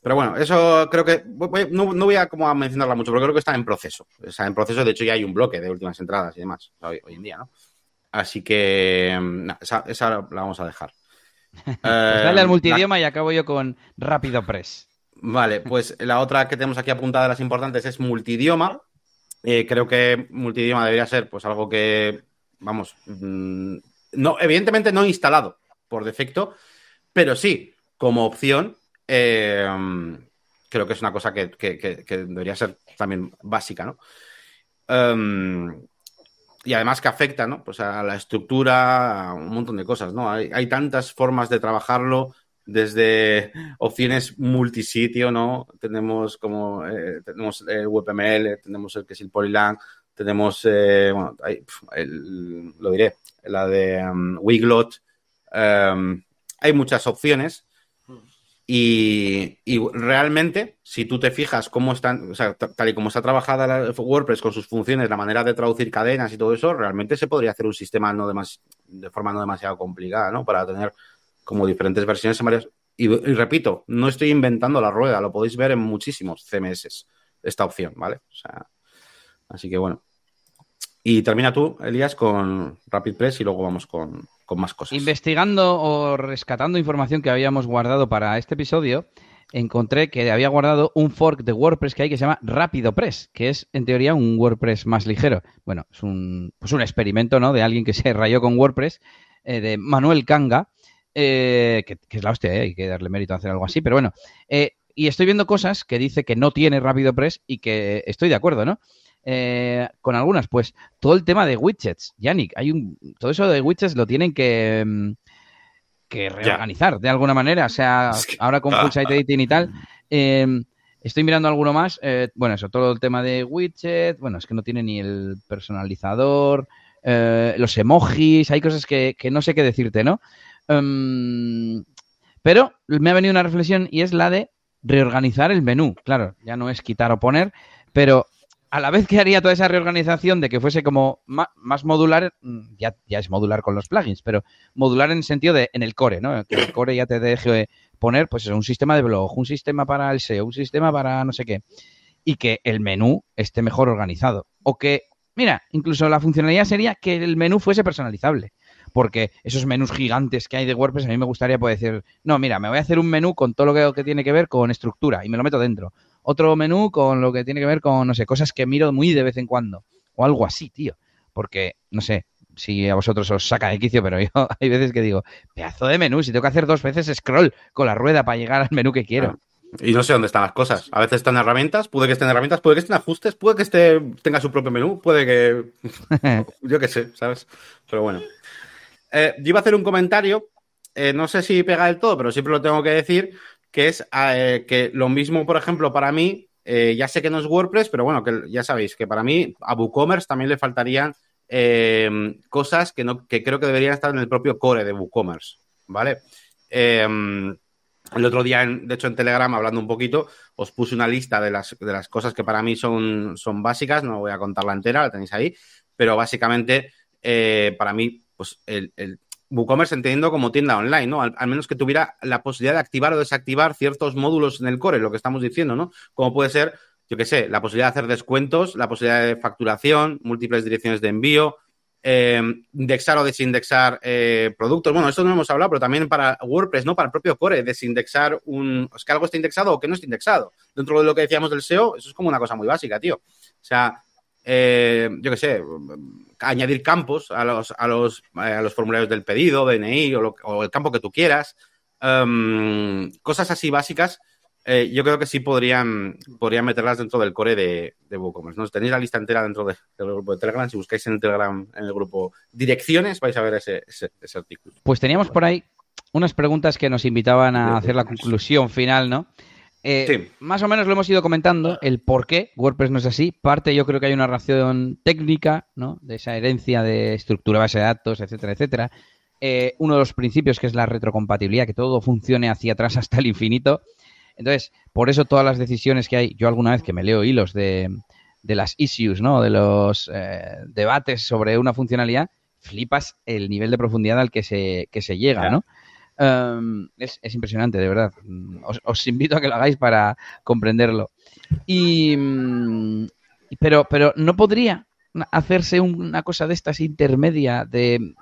pero bueno, eso creo que no, voy a como a mencionarla mucho, pero creo que está en proceso. Está en proceso, de hecho ya hay un bloque de últimas entradas y demás hoy, en día, ¿no? Así que esa, esa la vamos a dejar. Pues dale al eh, multidioma y acabo yo con Rápido Press. Vale, pues la otra que tenemos aquí apuntada de las importantes es multidioma. Eh, creo que multidioma debería ser pues algo que, vamos, mm, no, evidentemente no instalado por defecto, pero sí, como opción, eh, creo que es una cosa que, debería ser también básica, ¿no? Em, y además que afecta, ¿no? Pues a la estructura, a un montón de cosas, ¿no? Hay, tantas formas de trabajarlo, desde opciones multisitio, ¿no? Tenemos como, eh, tenemos el WebML, tenemos el que es el Polylang, tenemos, eh, bueno, lo diré, la de um, Wiglot, um, hay muchas opciones Y, realmente, si tú te fijas cómo están, o sea, tal y como está trabajada WordPress con sus funciones, la manera de traducir cadenas y todo eso, realmente se podría hacer un sistema no de forma no demasiado complicada, ¿no? Para tener como diferentes versiones en varias. Y, repito, no estoy inventando la rueda, lo podéis ver en muchísimos CMS, esta opción, ¿vale? O sea, así que bueno. Y termina tú, Elías, con RapidPress y luego vamos con, con más cosas. Investigando o rescatando información que habíamos guardado para este episodio, encontré que había guardado un fork de WordPress que hay que se llama RapidoPress, que es en teoría un WordPress más ligero. Bueno, es un, pues un experimento, ¿no? De alguien que se rayó con WordPress, eh, de Manuel Kanga, eh, que, es la hostia, ¿eh? hay que darle mérito a hacer algo así, pero bueno. y estoy viendo cosas que dice que no tiene RapidoPress y que estoy de acuerdo, ¿no? Eh, con algunas, pues todo el tema de widgets, Yannick, hay un, todo eso de widgets lo tienen que, mm, que reorganizar de alguna manera, o sea, ahora con Full Site Editing y tal, em, estoy mirando alguno más, eh, bueno, eso, todo el tema de widgets, bueno, es que no tiene ni el personalizador, eh, los emojis, hay cosas que, que, no sé qué decirte, ¿no? Em, pero me ha venido una reflexión y es la de reorganizar el menú. Claro, ya no es quitar o poner, pero a la vez que haría toda esa reorganización de que fuese como más, modular, mm, ya, es modular con los plugins, pero modular en el sentido de en el core, ¿no? Que el core ya te deje poner, pues un sistema de blog, un sistema para el SEO, un sistema para no sé qué, y que el menú esté mejor organizado. O que, mira, incluso la funcionalidad sería que el menú fuese personalizable. Porque esos menús gigantes que hay de WordPress, a mí me gustaría poder decir, no, mira, me voy a hacer un menú con todo lo que tiene que ver con estructura y me lo meto dentro otro menú con lo que tiene que ver con, no sé, cosas que miro muy de vez en cuando. O algo así, tío. Porque, no sé, si a vosotros os saca de quicio, pero yo hay veces que digo, pedazo de menú, si tengo que hacer dos veces scroll con la rueda para llegar al menú que quiero. Y no sé dónde están las cosas. A veces están herramientas, puede que estén herramientas, puede que estén ajustes, puede que esté, tenga su propio menú, puede que. yo qué sé, ¿sabes? Pero bueno. Eh, yo iba a hacer un comentario, eh, no sé si pega del todo, pero siempre lo tengo que decir, que es eh, que lo mismo, por ejemplo, para mí, eh, ya sé que no es WordPress, pero bueno, que ya sabéis que para mí a WooCommerce también le faltarían eh, cosas que, no, que creo que deberían estar en el propio core de WooCommerce, ¿vale? el otro día, de hecho, en Telegram, hablando un poquito, os puse una lista de las, de las cosas que para mí son, son básicas, no voy a contarla entera, la tenéis ahí, pero básicamente, para mí, pues el, WooCommerce entendiendo como tienda online, ¿no? Al, menos que tuviera la posibilidad de activar o desactivar ciertos módulos en el core, lo que estamos diciendo, ¿no? Como puede ser, yo qué sé, la posibilidad de hacer descuentos, la posibilidad de facturación, múltiples direcciones de envío, eh, indexar o desindexar eh, productos. Bueno, esto no hemos hablado, pero también para WordPress, ¿no? Para el propio core, desindexar un. Es que algo está indexado o que no está indexado. Dentro de lo que decíamos del SEO, eso es como una cosa muy básica, tío. O sea, eh, yo qué sé, añadir campos a los, a los, eh, a los formularios del pedido, DNI o, el campo que tú quieras. Em, cosas así básicas, eh, yo creo que sí podrían, podrían meterlas dentro del core de, de WooCommerce. ¿no? Tenéis la lista entera dentro del grupo de Telegram. Si buscáis en el Telegram, en el grupo direcciones, vais a ver ese, ese, artículo. Pues teníamos por ahí unas preguntas que nos invitaban a hacer la conclusión final, ¿no? Eh, más o menos lo hemos ido comentando, el por qué WordPress no es así. Parte yo creo que hay una razón técnica, ¿no? De esa herencia de estructura base de datos, etcétera, etcétera. Eh, uno de los principios que es la retrocompatibilidad, que todo funcione hacia atrás hasta el infinito. Entonces, por eso todas las decisiones que hay, yo alguna vez que me leo hilos de, las issues, ¿no? De los eh, debates sobre una funcionalidad, flipas el nivel de profundidad al que se, que se llega, ¿no? Em, es, impresionante, de verdad. Os, invito a que lo hagáis para comprenderlo. Y, mm, pero, pero no podría hacerse una cosa de estas intermedia de,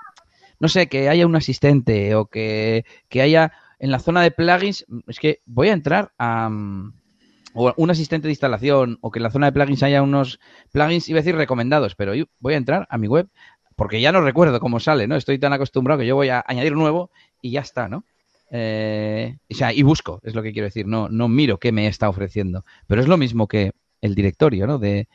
no sé, que haya un asistente o que, haya en la zona de plugins, es que voy a entrar a... Mm, o un asistente de instalación, o que en la zona de plugins haya unos plugins, iba a decir recomendados, pero voy a entrar a mi web, porque ya no recuerdo cómo sale, ¿no? Estoy tan acostumbrado que yo voy a añadir nuevo y ya está, ¿no? Eh, o sea, y busco, es lo que quiero decir, no, no miro qué me está ofreciendo. Pero es lo mismo que el directorio, ¿no? De,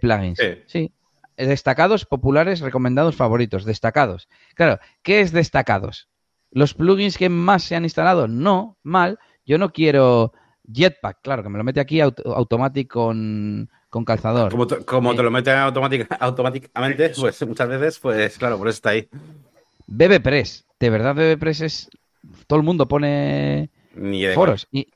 plugins. Sí. Destacados, populares, recomendados, favoritos. Destacados. Claro, ¿qué es destacados? ¿Los plugins que más se han instalado? No, mal. Yo no quiero Jetpack, claro, que me lo mete aquí automático con, calzador. Como, te, lo mete automáticamente, pues muchas veces, pues claro, por eso está ahí. BBPress, ¿de verdad BBPress es... Todo el mundo pone Ni de foros. Y,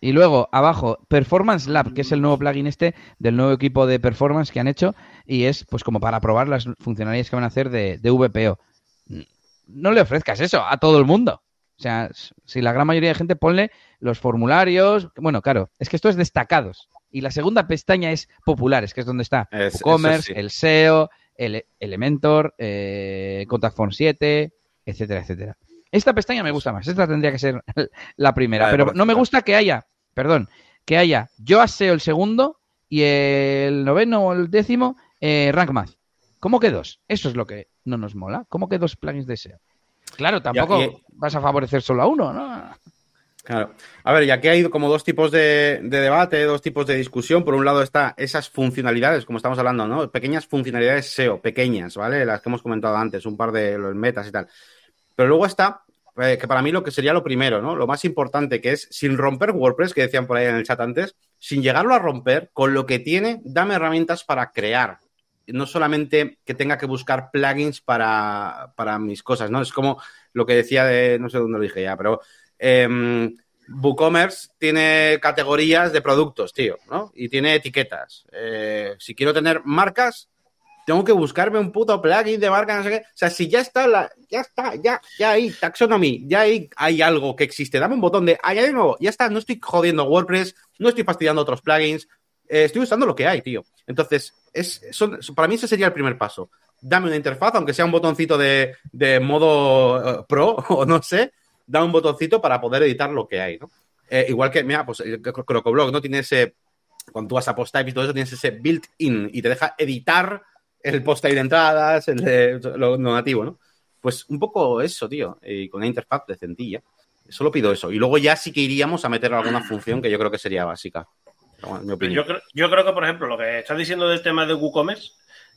y luego, abajo, Performance Lab, que es el nuevo plugin este del nuevo equipo de performance que han hecho y es pues como para probar las funcionalidades que van a hacer de, de VPO. No le ofrezcas eso a todo el mundo. O sea, si la gran mayoría de gente ponle los formularios, bueno, claro, es que esto es destacados. Y la segunda pestaña es populares, que es donde está el e-commerce, el SEO, el Elementor, eh, Contact Form 7, etcétera, etcétera. Esta pestaña me gusta más. Esta tendría que ser la primera. pero no me gusta que haya, perdón, que haya yo aseo el segundo y el noveno o el décimo eh, Rank Math. ¿Cómo que dos? Eso es lo que no nos mola. ¿Cómo que dos plugins de SEO? Claro, tampoco vas a favorecer solo a uno, ¿no? Claro. A ver, ya que hay como dos tipos de, debate, dos tipos de discusión. Por un lado está esas funcionalidades, como estamos hablando, ¿no? Pequeñas funcionalidades SEO, pequeñas, ¿vale? Las que hemos comentado antes, un par de los metas y tal. Pero luego está, eh, que para mí lo que sería lo primero, ¿no? Lo más importante, que es sin romper WordPress, que decían por ahí en el chat antes, sin llegarlo a romper, con lo que tiene, dame herramientas para crear. No solamente que tenga que buscar plugins para, para mis cosas, ¿no? Es como lo que decía de, no sé dónde lo dije ya, pero eh, WooCommerce tiene categorías de productos, tío, ¿no? Y tiene etiquetas. Eh, si quiero tener marcas, tengo que buscarme un puto plugin de marca, no sé qué. O sea, si ya está, la, ya está, ya, ya hay taxonomy, ya hay, hay algo que existe. Dame un botón de nuevo, ya está. No estoy jodiendo WordPress, no estoy fastidiando otros plugins, eh, estoy usando lo que hay, tío. Entonces, es, para mí ese sería el primer paso. Dame una interfaz, aunque sea un botoncito de, de modo eh, pro o no sé, da un botoncito para poder editar lo que hay, ¿no? Eh, igual que, mira, pues Crocoblog, ¿no? Tiene ese, cuando tú vas a post type y todo eso, tienes ese built-in y te deja editar el post de entradas, el de, lo, nativo, ¿no? Pues un poco eso, tío, y con una interfaz decentilla. Solo pido eso. Y luego ya sí que iríamos a meter alguna función que yo creo que sería básica. Yo creo, yo creo que, por ejemplo, lo que estás diciendo del tema de WooCommerce,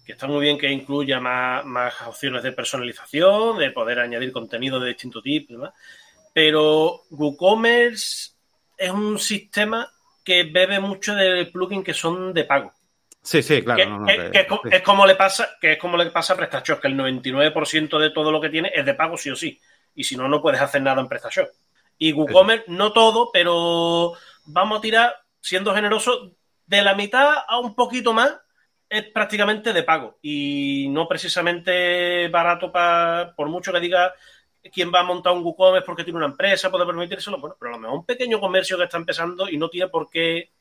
que está muy bien que incluya más, más opciones de personalización, de poder añadir contenido de distinto tipo y demás. Pero WooCommerce es un sistema que bebe mucho de plugins que son de pago. Sí, sí, claro. es, como le pasa, que es como le pasa a PrestaShop, que el 99% de todo lo que tiene es de pago sí o sí. Y si no, no puedes hacer nada en PrestaShop. Y WooCommerce, no todo, pero vamos a tirar, siendo generoso, de la mitad a un poquito más, es prácticamente de pago. Y no precisamente barato para, por mucho que diga quién va a montar un WooCommerce porque tiene una empresa, puede permitírselo, bueno, pero a lo mejor un pequeño comercio que está empezando y no tiene por qué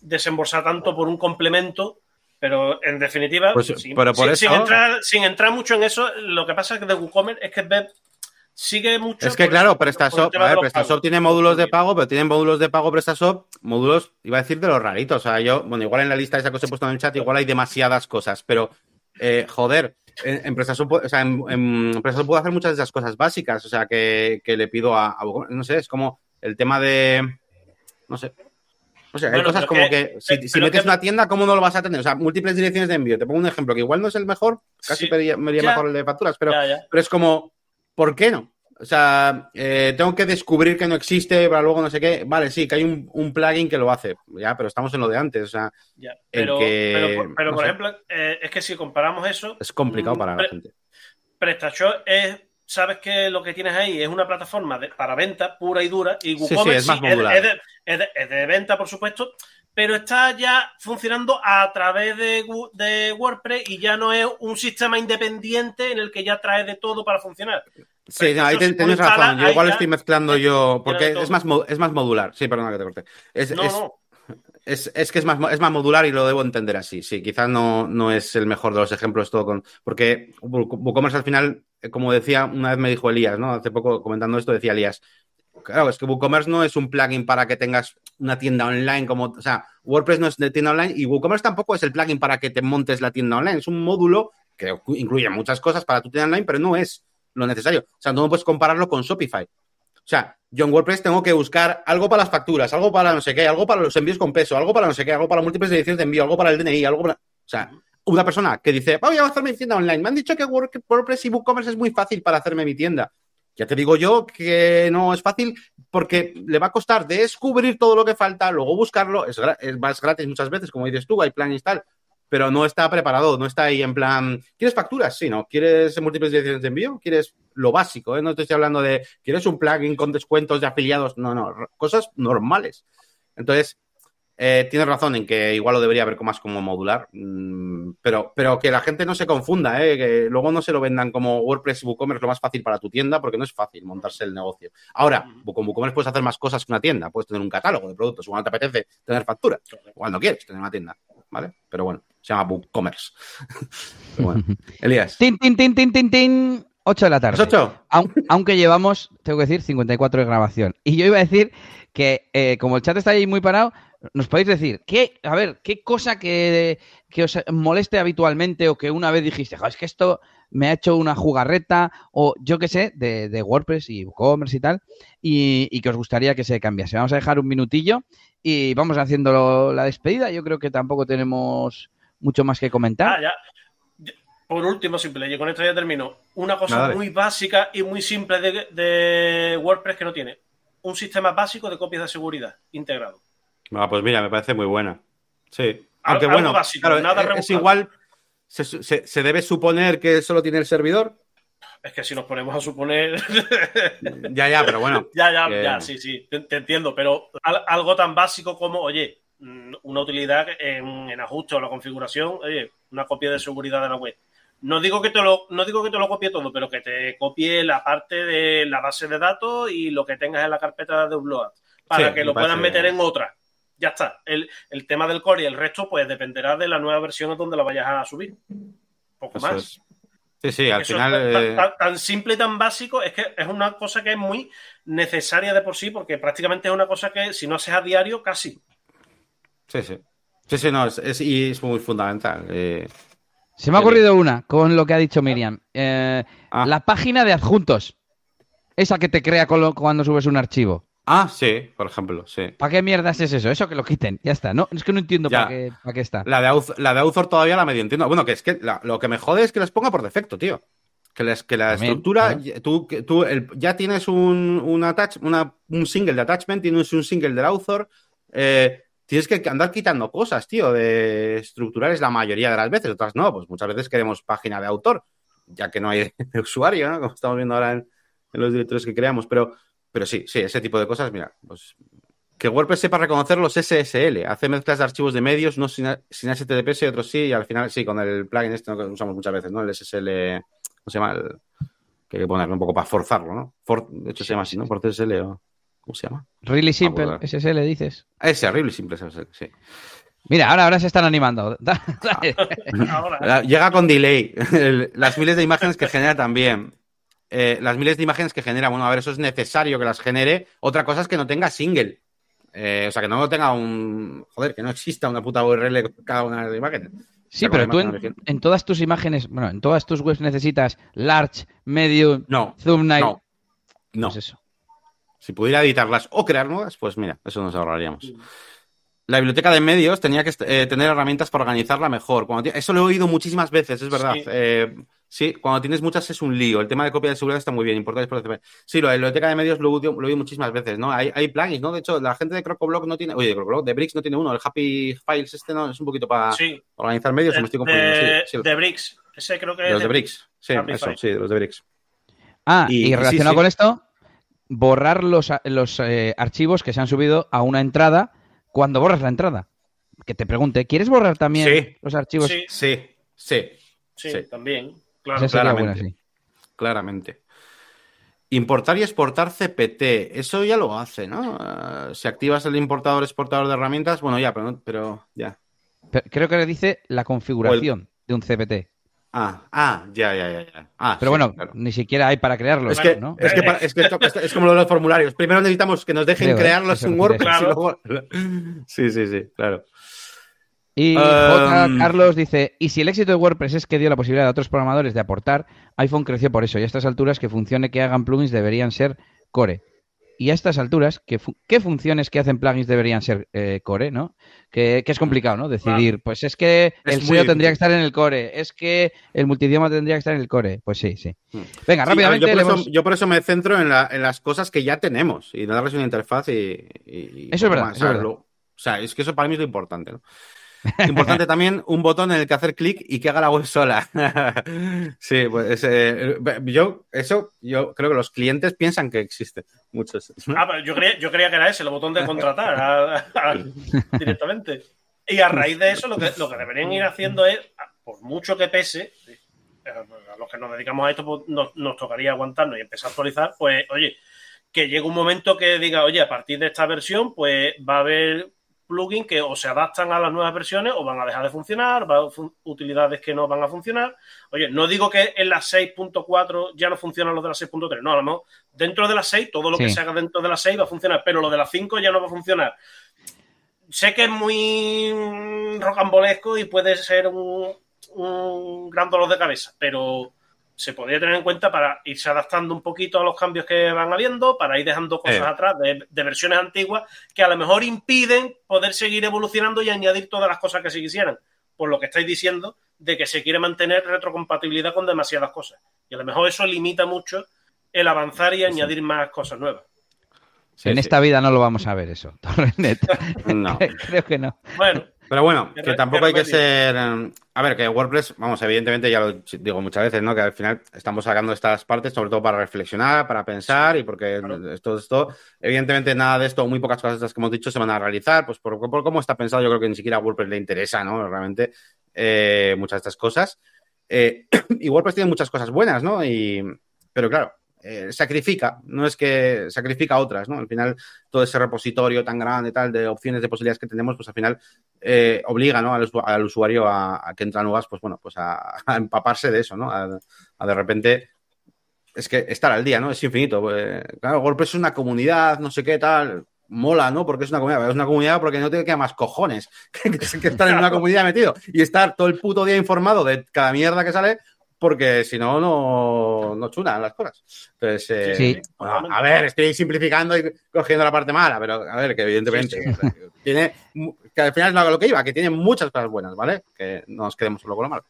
desembolsar tanto por un complemento, pero en definitiva, pues, sin, entrar, sin, entrar, mucho en eso, lo que pasa es que de WooCommerce es que sigue mucho. Es que claro, PrestaShop, a ver, PrestaShop tiene módulos de pago, pero tienen módulos de pago PrestaShop, módulos, iba a decir de los raritos. O sea, yo, bueno, igual en la lista esa que os he puesto en el chat, igual hay demasiadas cosas, pero eh, joder, en, empresas puedo hacer muchas de esas cosas básicas, o sea, que, le pido a, no sé, es como el tema de, no sé, o sea, hay cosas como que, si, metes una tienda, ¿cómo no lo vas a tener? O sea, múltiples direcciones de envío. Te pongo un ejemplo que igual no es el mejor, casi me iría mejor el de facturas, pero, pero es como, ¿por qué no? O sea, eh, tengo que descubrir que no existe para luego no sé qué. Vale, sí, que hay un, plugin que lo hace. Ya, pero estamos en lo de antes. O sea, pero, pero, por ejemplo, eh, es que si comparamos eso. Es complicado para la gente. PrestaShop es. Sabes que lo que tienes ahí es una plataforma para venta pura y dura. Y WooCommerce es, más de, es de venta, por supuesto, pero está ya funcionando a través de, de, WordPress y ya no es un sistema independiente en el que ya trae de todo para funcionar. Sí, ahí tienes razón. Yo igual estoy mezclando yo, porque es más, es más modular. Sí, perdona que te corte. Es, es, que es más, es más modular y lo debo entender así. Sí, quizás no, no es el mejor de los ejemplos todo con. Porque WooCommerce al final, como decía, una vez me dijo Elías, ¿no? Hace poco comentando esto, decía Elías. Claro, es que WooCommerce no es un plugin para que tengas una tienda online como, o sea, WordPress no es de tienda online y WooCommerce tampoco es el plugin para que te montes la tienda online. Es un módulo que incluye muchas cosas para tu tienda online, pero no es lo necesario. O sea, no puedes compararlo con Shopify. O sea, yo en WordPress tengo que buscar algo para las facturas, algo para no sé qué, algo para los envíos con peso, algo para no sé qué, algo para múltiples ediciones de envío, algo para el DNI, algo para... O sea, una persona que dice, voy a hacer mi tienda online. Me han dicho que WordPress y WooCommerce es muy fácil para hacerme mi tienda. Ya te digo yo que no es fácil porque le va a costar descubrir todo lo que falta, luego buscarlo, es, más gratis muchas veces, como dices tú, hay planes y tal, pero no está preparado, no está ahí en plan, ¿quieres facturas? Sí, ¿no? ¿Quieres múltiples direcciones de envío? ¿Quieres lo básico? ¿eh? No te estoy hablando de, ¿quieres un plugin con descuentos de afiliados? No, no, cosas normales. Entonces, eh, tienes razón en que igual lo debería ver más como modular, mm, pero, pero que la gente no se confunda, ¿eh? que luego no se lo vendan como WordPress y WooCommerce lo más fácil para tu tienda, porque no es fácil montarse el negocio. Ahora, con WooCommerce puedes hacer más cosas que una tienda, puedes tener un catálogo de productos, cuando te apetece tener factura, cuando quieres tener una tienda, ¿vale? Pero bueno, se llama WooCommerce. bueno, Elías. Tin, tin, tin, tin, tin, tin. 8 de la tarde. 8? Aunque llevamos, tengo que decir, 54 de grabación. Y yo iba a decir que, eh, como el chat está ahí muy parado, nos podéis decir, ¿qué, a ver, qué cosa que, os moleste habitualmente o que una vez dijiste, es que esto me ha hecho una jugarreta o yo qué sé, de, WordPress y WooCommerce y tal, y, que os gustaría que se cambiase. Vamos a dejar un minutillo y vamos haciendo la despedida. Yo creo que tampoco tenemos mucho más que comentar. Ah, Por último, simple, y con esto ya termino. Una cosa muy básica y muy simple de WordPress que no tiene. Un sistema básico de copias de seguridad integrado. Ah, pues mira, me parece muy buena. Sí. Aunque bueno, claro, es igual. Se, debe suponer que solo tiene el servidor? Es que si nos ponemos a suponer. ya, ya, pero bueno. ya, ya, ya, sí, sí, te, entiendo. Pero algo tan básico como, oye, mm, una utilidad en, en ajuste o la configuración, oye, una copia de seguridad de la web. No digo que te lo, no digo que te lo copie todo, pero que te copie la parte de la base de datos y lo que tengas en la carpeta de upload para que lo puedas meter en otra ya está. El, tema del core y el resto, pues dependerá de la nueva versión donde la vayas a subir. poco más. Sí, sí, al final. Eh, tan, simple y tan básico, es que es una cosa que es muy necesaria de por sí, porque prácticamente es una cosa que si no haces a diario, casi. Sí, sí. Sí, sí, no, es, y es muy fundamental. Eh. Se me ha ocurrido una con lo que ha dicho Miriam. Eh, ah. La página de adjuntos. Esa que te crea cuando subes un archivo. Ah, sí, por ejemplo, sí. ¿Para qué mierdas es eso? Eso que lo quiten, ya está. No, es que no entiendo para qué, qué, está. La de, Author, la de Author todavía la medio entiendo. Bueno, que es que lo que me jode es que les ponga por defecto, tío. Que, les, que la estructura, tú, tú ya tienes un, un, attach, una, un single de attachment, tienes un single del author, eh, tienes que andar quitando cosas, tío, de estructurales la mayoría de las veces, otras no, pues muchas veces queremos página de autor, ya que no hay de usuario, ¿no? Como estamos viendo ahora en los directores que creamos, pero pero sí, sí, ese tipo de cosas, mira, pues que WordPress sepa reconocer los SSL, hace mezclas de archivos de medios, no sin, HTTPS y otros sí, y al final sí, con el plugin este que usamos muchas veces, ¿no? El SSL, ¿cómo se llama? que hay que ponerlo un poco para forzarlo, ¿no? de hecho se llama así, ¿no? Por SSL o... ¿Cómo se llama? Really Simple, SSL dices. Ese, Really Simple SSL, sí. Mira, ahora, ahora se están animando. Llega con delay. Las miles de imágenes que genera también. Eh, las miles de imágenes que genera. Bueno, a ver, eso es necesario que las genere. Otra cosa es que no tenga single. Eh, o sea, que no tenga un. Joder, que no exista una puta URL cada una de las imágenes. Sí, pero tú en, todas tus imágenes, bueno, en todas tus webs necesitas large, medium, no, thumbnail. No, no. Pues eso. Si pudiera editarlas o crear nuevas, pues mira, eso nos ahorraríamos. La biblioteca de medios tenía que eh, tener herramientas para organizarla mejor. eso lo he oído muchísimas veces, es verdad. Sí, cuando tienes muchas es un lío. El tema de copia de seguridad está muy bien, importante por Sí, la biblioteca de medios lo, lo vi muchísimas veces, ¿no? Hay, hay plugins, ¿no? De hecho, la gente de CrocoBlock no tiene, oye, de CrocoBlock, de Bricks no tiene uno, el Happy Files este no es un poquito para organizar medios, de, me estoy confundiendo. Sí, de Bricks, ese creo que de los de Bricks, sí, eso, sí, de los de Bricks. Ah, y, relacionado con esto, borrar los, los eh, archivos que se han subido a una entrada cuando borras la entrada. Que te pregunte, ¿quieres borrar también los archivos? Sí, sí, sí. Sí, también claramente. Claramente. Importar y exportar CPT, eso ya lo hace, ¿no? Eh, si activas el importador exportador de herramientas, bueno, ya, pero, pero ya. creo que le dice la configuración de un CPT. Ah, ah, ya, ya, ya. Ah, pero bueno, ni siquiera hay para crearlo. Es que, ¿no? es, que es, que es, como lo de los formularios. Primero necesitamos que nos dejen crearlos en WordPress. Sí, sí, sí, claro. Y em, Carlos dice, y si el éxito de WordPress es que dio la posibilidad a otros programadores de aportar, iPhone creció por eso. Y a estas alturas que funcione que hagan plugins deberían ser core. Y a estas alturas, ¿qué, qué funciones que hacen plugins deberían ser eh, core, no? Que, es complicado, ¿no? Decidir, pues es que el SEO tendría que estar en el core, es que el multidioma tendría que estar en el core. Pues sí, sí. Hmm. Venga, rápidamente. yo, por eso, me centro en, las cosas que ya tenemos y darles una interfaz y... eso es verdad. O sea, es que eso para mí es lo importante, ¿no? Importante también un botón en el que hacer clic y que haga la web sola. sí, pues eh, yo, eso, yo creo que los clientes piensan que existe. Muchos. Ah, pero yo creía, yo creía que era ese, el botón de contratar directamente. Y a raíz de eso, lo que, lo que deberían ir haciendo es, por mucho que pese, a los que nos dedicamos a esto, pues nos, nos tocaría aguantarnos y empezar a actualizar, pues, oye, que llegue un momento que diga, oye, a partir de esta versión, pues va a haber plugins que o se adaptan a las nuevas versiones o van a dejar de funcionar, va a utilidades que no van a funcionar. Oye, no digo que en la 6.4 ya no funcionan los de la 6.3, no, a lo mejor dentro de la 6, todo lo que se haga dentro de la 6 va a funcionar, pero lo de la 5 ya no va a funcionar. Sé que es muy rocambolesco y puede ser un, un gran dolor de cabeza, pero se podría tener en cuenta para irse adaptando un poquito a los cambios que van habiendo, para ir dejando cosas atrás de, versiones antiguas que a lo mejor impiden poder seguir evolucionando y añadir todas las cosas que se quisieran. Por lo que estáis diciendo de que se quiere mantener retrocompatibilidad con demasiadas cosas. Y a lo mejor eso limita mucho el avanzar y añadir más cosas nuevas. en esta vida no lo vamos a ver eso, No. Creo que no. Bueno, pero bueno, que tampoco hay que ser. Em, a ver, que WordPress, vamos, evidentemente ya lo digo muchas veces, ¿no? Que al final estamos sacando estas partes, sobre todo para reflexionar, para pensar y porque esto, esto, evidentemente nada de esto, muy pocas cosas que hemos dicho se van a realizar, pues por, cómo está pensado, yo creo que ni siquiera a WordPress le interesa, ¿no? Realmente eh, muchas de estas cosas. Eh, y WordPress tiene muchas cosas buenas, ¿no? Y, pero claro, eh, sacrifica, no es que sacrifica otras, ¿no? Al final, todo ese repositorio tan grande, tal, de opciones, de posibilidades que tenemos, pues al final eh, obliga, ¿no? Al, usuario a, que entra nuevas, pues bueno, pues a, empaparse de eso, ¿no? A, de repente, es que estar al día, ¿no? Es infinito. Pues, claro, WordPress es una comunidad, no sé qué, tal, mola, ¿no? Porque es una comunidad, es una comunidad porque no tiene que más cojones que, que estar en una comunidad metido y estar todo el puto día informado de cada mierda que sale, porque si no, no, no chunan las cosas. Entonces, eh, a ver, estoy simplificando y cogiendo la parte mala, pero a ver, que evidentemente tiene, que al final es lo que iba, que tiene muchas cosas buenas, ¿vale? Que no nos quedemos solo con lo malo.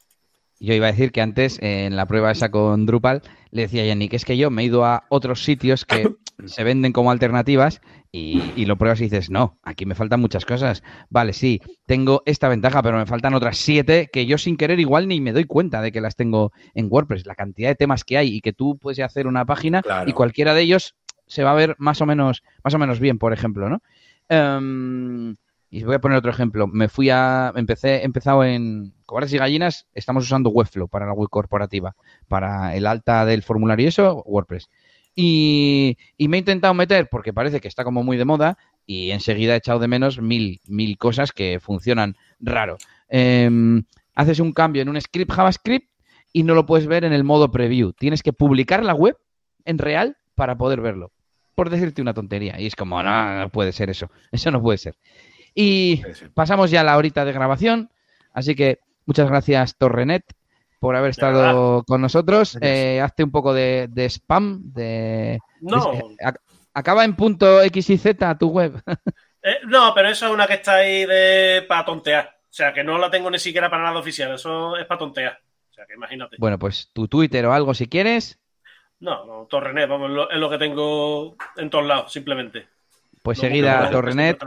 Yo iba a decir que antes, en la prueba esa con Drupal, le decía a Yannick, es que yo me he ido a otros sitios que se venden como alternativas y, lo pruebas y dices, no, aquí me faltan muchas cosas. Vale, sí, tengo esta ventaja, pero me faltan otras siete que yo sin querer igual ni me doy cuenta de que las tengo en WordPress. La cantidad de temas que hay y que tú puedes hacer una página y cualquiera de ellos se va a ver más o menos, más o menos bien, por ejemplo, ¿no? Em, y voy a poner otro ejemplo. Me fui a. Empecé, empezado en Cobardes y Gallinas. Estamos usando Webflow para la web corporativa. Para el alta del formulario y eso, WordPress. Y, me he intentado meter, porque parece que está como muy de moda, y enseguida he echado de menos mil, mil cosas que funcionan raro. Em, haces un cambio en un script JavaScript y no lo puedes ver en el modo preview. Tienes que publicar la web en real para poder verlo. Por decirte una tontería. Y es como, no, no puede ser eso. Eso no puede ser. Y pasamos ya a la horita de grabación, así que muchas gracias Torrenet por haber estado con nosotros. Eh, hazte un poco de, spam, de... No. acaba en punto X y Z tu web. Eh, no, pero eso es una que está ahí de para tontear. O sea, que no la tengo ni siquiera para nada oficial. Eso es para tontear. O sea, que imagínate. Bueno, pues tu Twitter o algo si quieres. No, no, Torrenet, vamos, es lo que tengo en todos lados, simplemente. Pues seguida Torrenet.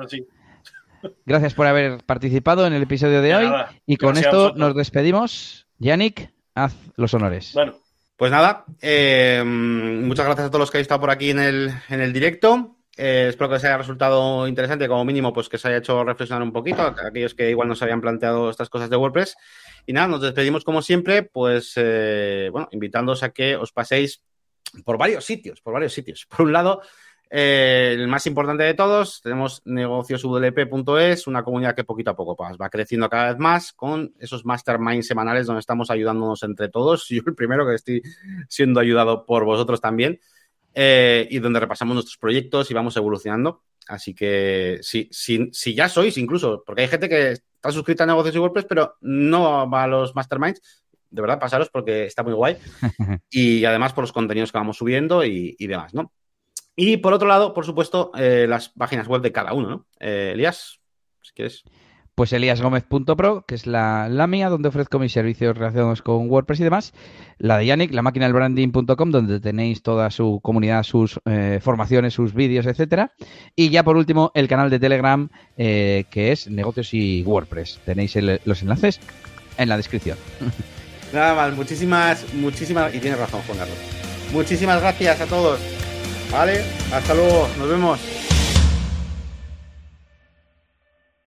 Gracias por haber participado en el episodio de, hoy. y con esto nos despedimos. Yannick, haz los honores. Bueno. Pues nada, eh, muchas gracias a todos los que habéis estado por aquí en el, en el directo. Eh, espero que os haya resultado interesante, como mínimo, pues que os haya hecho reflexionar un poquito, a aquellos que igual no se habían planteado estas cosas de WordPress. Y nada, nos despedimos como siempre, pues eh, bueno, invitándoos a que os paséis por varios sitios, por varios sitios. Por un lado, eh, el más importante de todos, tenemos negocioswp.es, una comunidad que poquito a poco pues, va creciendo cada vez más con esos masterminds semanales donde estamos ayudándonos entre todos. Yo el primero que estoy siendo ayudado por vosotros también. Eh, y donde repasamos nuestros proyectos y vamos evolucionando. Así que si, si, ya sois, incluso, porque hay gente que está suscrita a negocios y WordPress, pero no va a los masterminds, de verdad, pasaros porque está muy guay. y además por los contenidos que vamos subiendo y, y demás, ¿no? Y por otro lado, por supuesto, eh, las páginas web de cada uno, ¿no? Eh, Elías, si quieres. pues eliasgomez.pro, que es la, la, mía, donde ofrezco mis servicios relacionados con WordPress y demás. La de Yannick, la máquina del branding.com, donde tenéis toda su comunidad, sus eh, formaciones, sus vídeos, etcétera. Y ya por último, el canal de Telegram, eh, que es Negocios y WordPress. Tenéis los enlaces en la descripción. Nada más, muchísimas, muchísimas, y tienes razón, Juan Carlos. Muchísimas gracias a todos. Vale, hasta luego, nos vemos.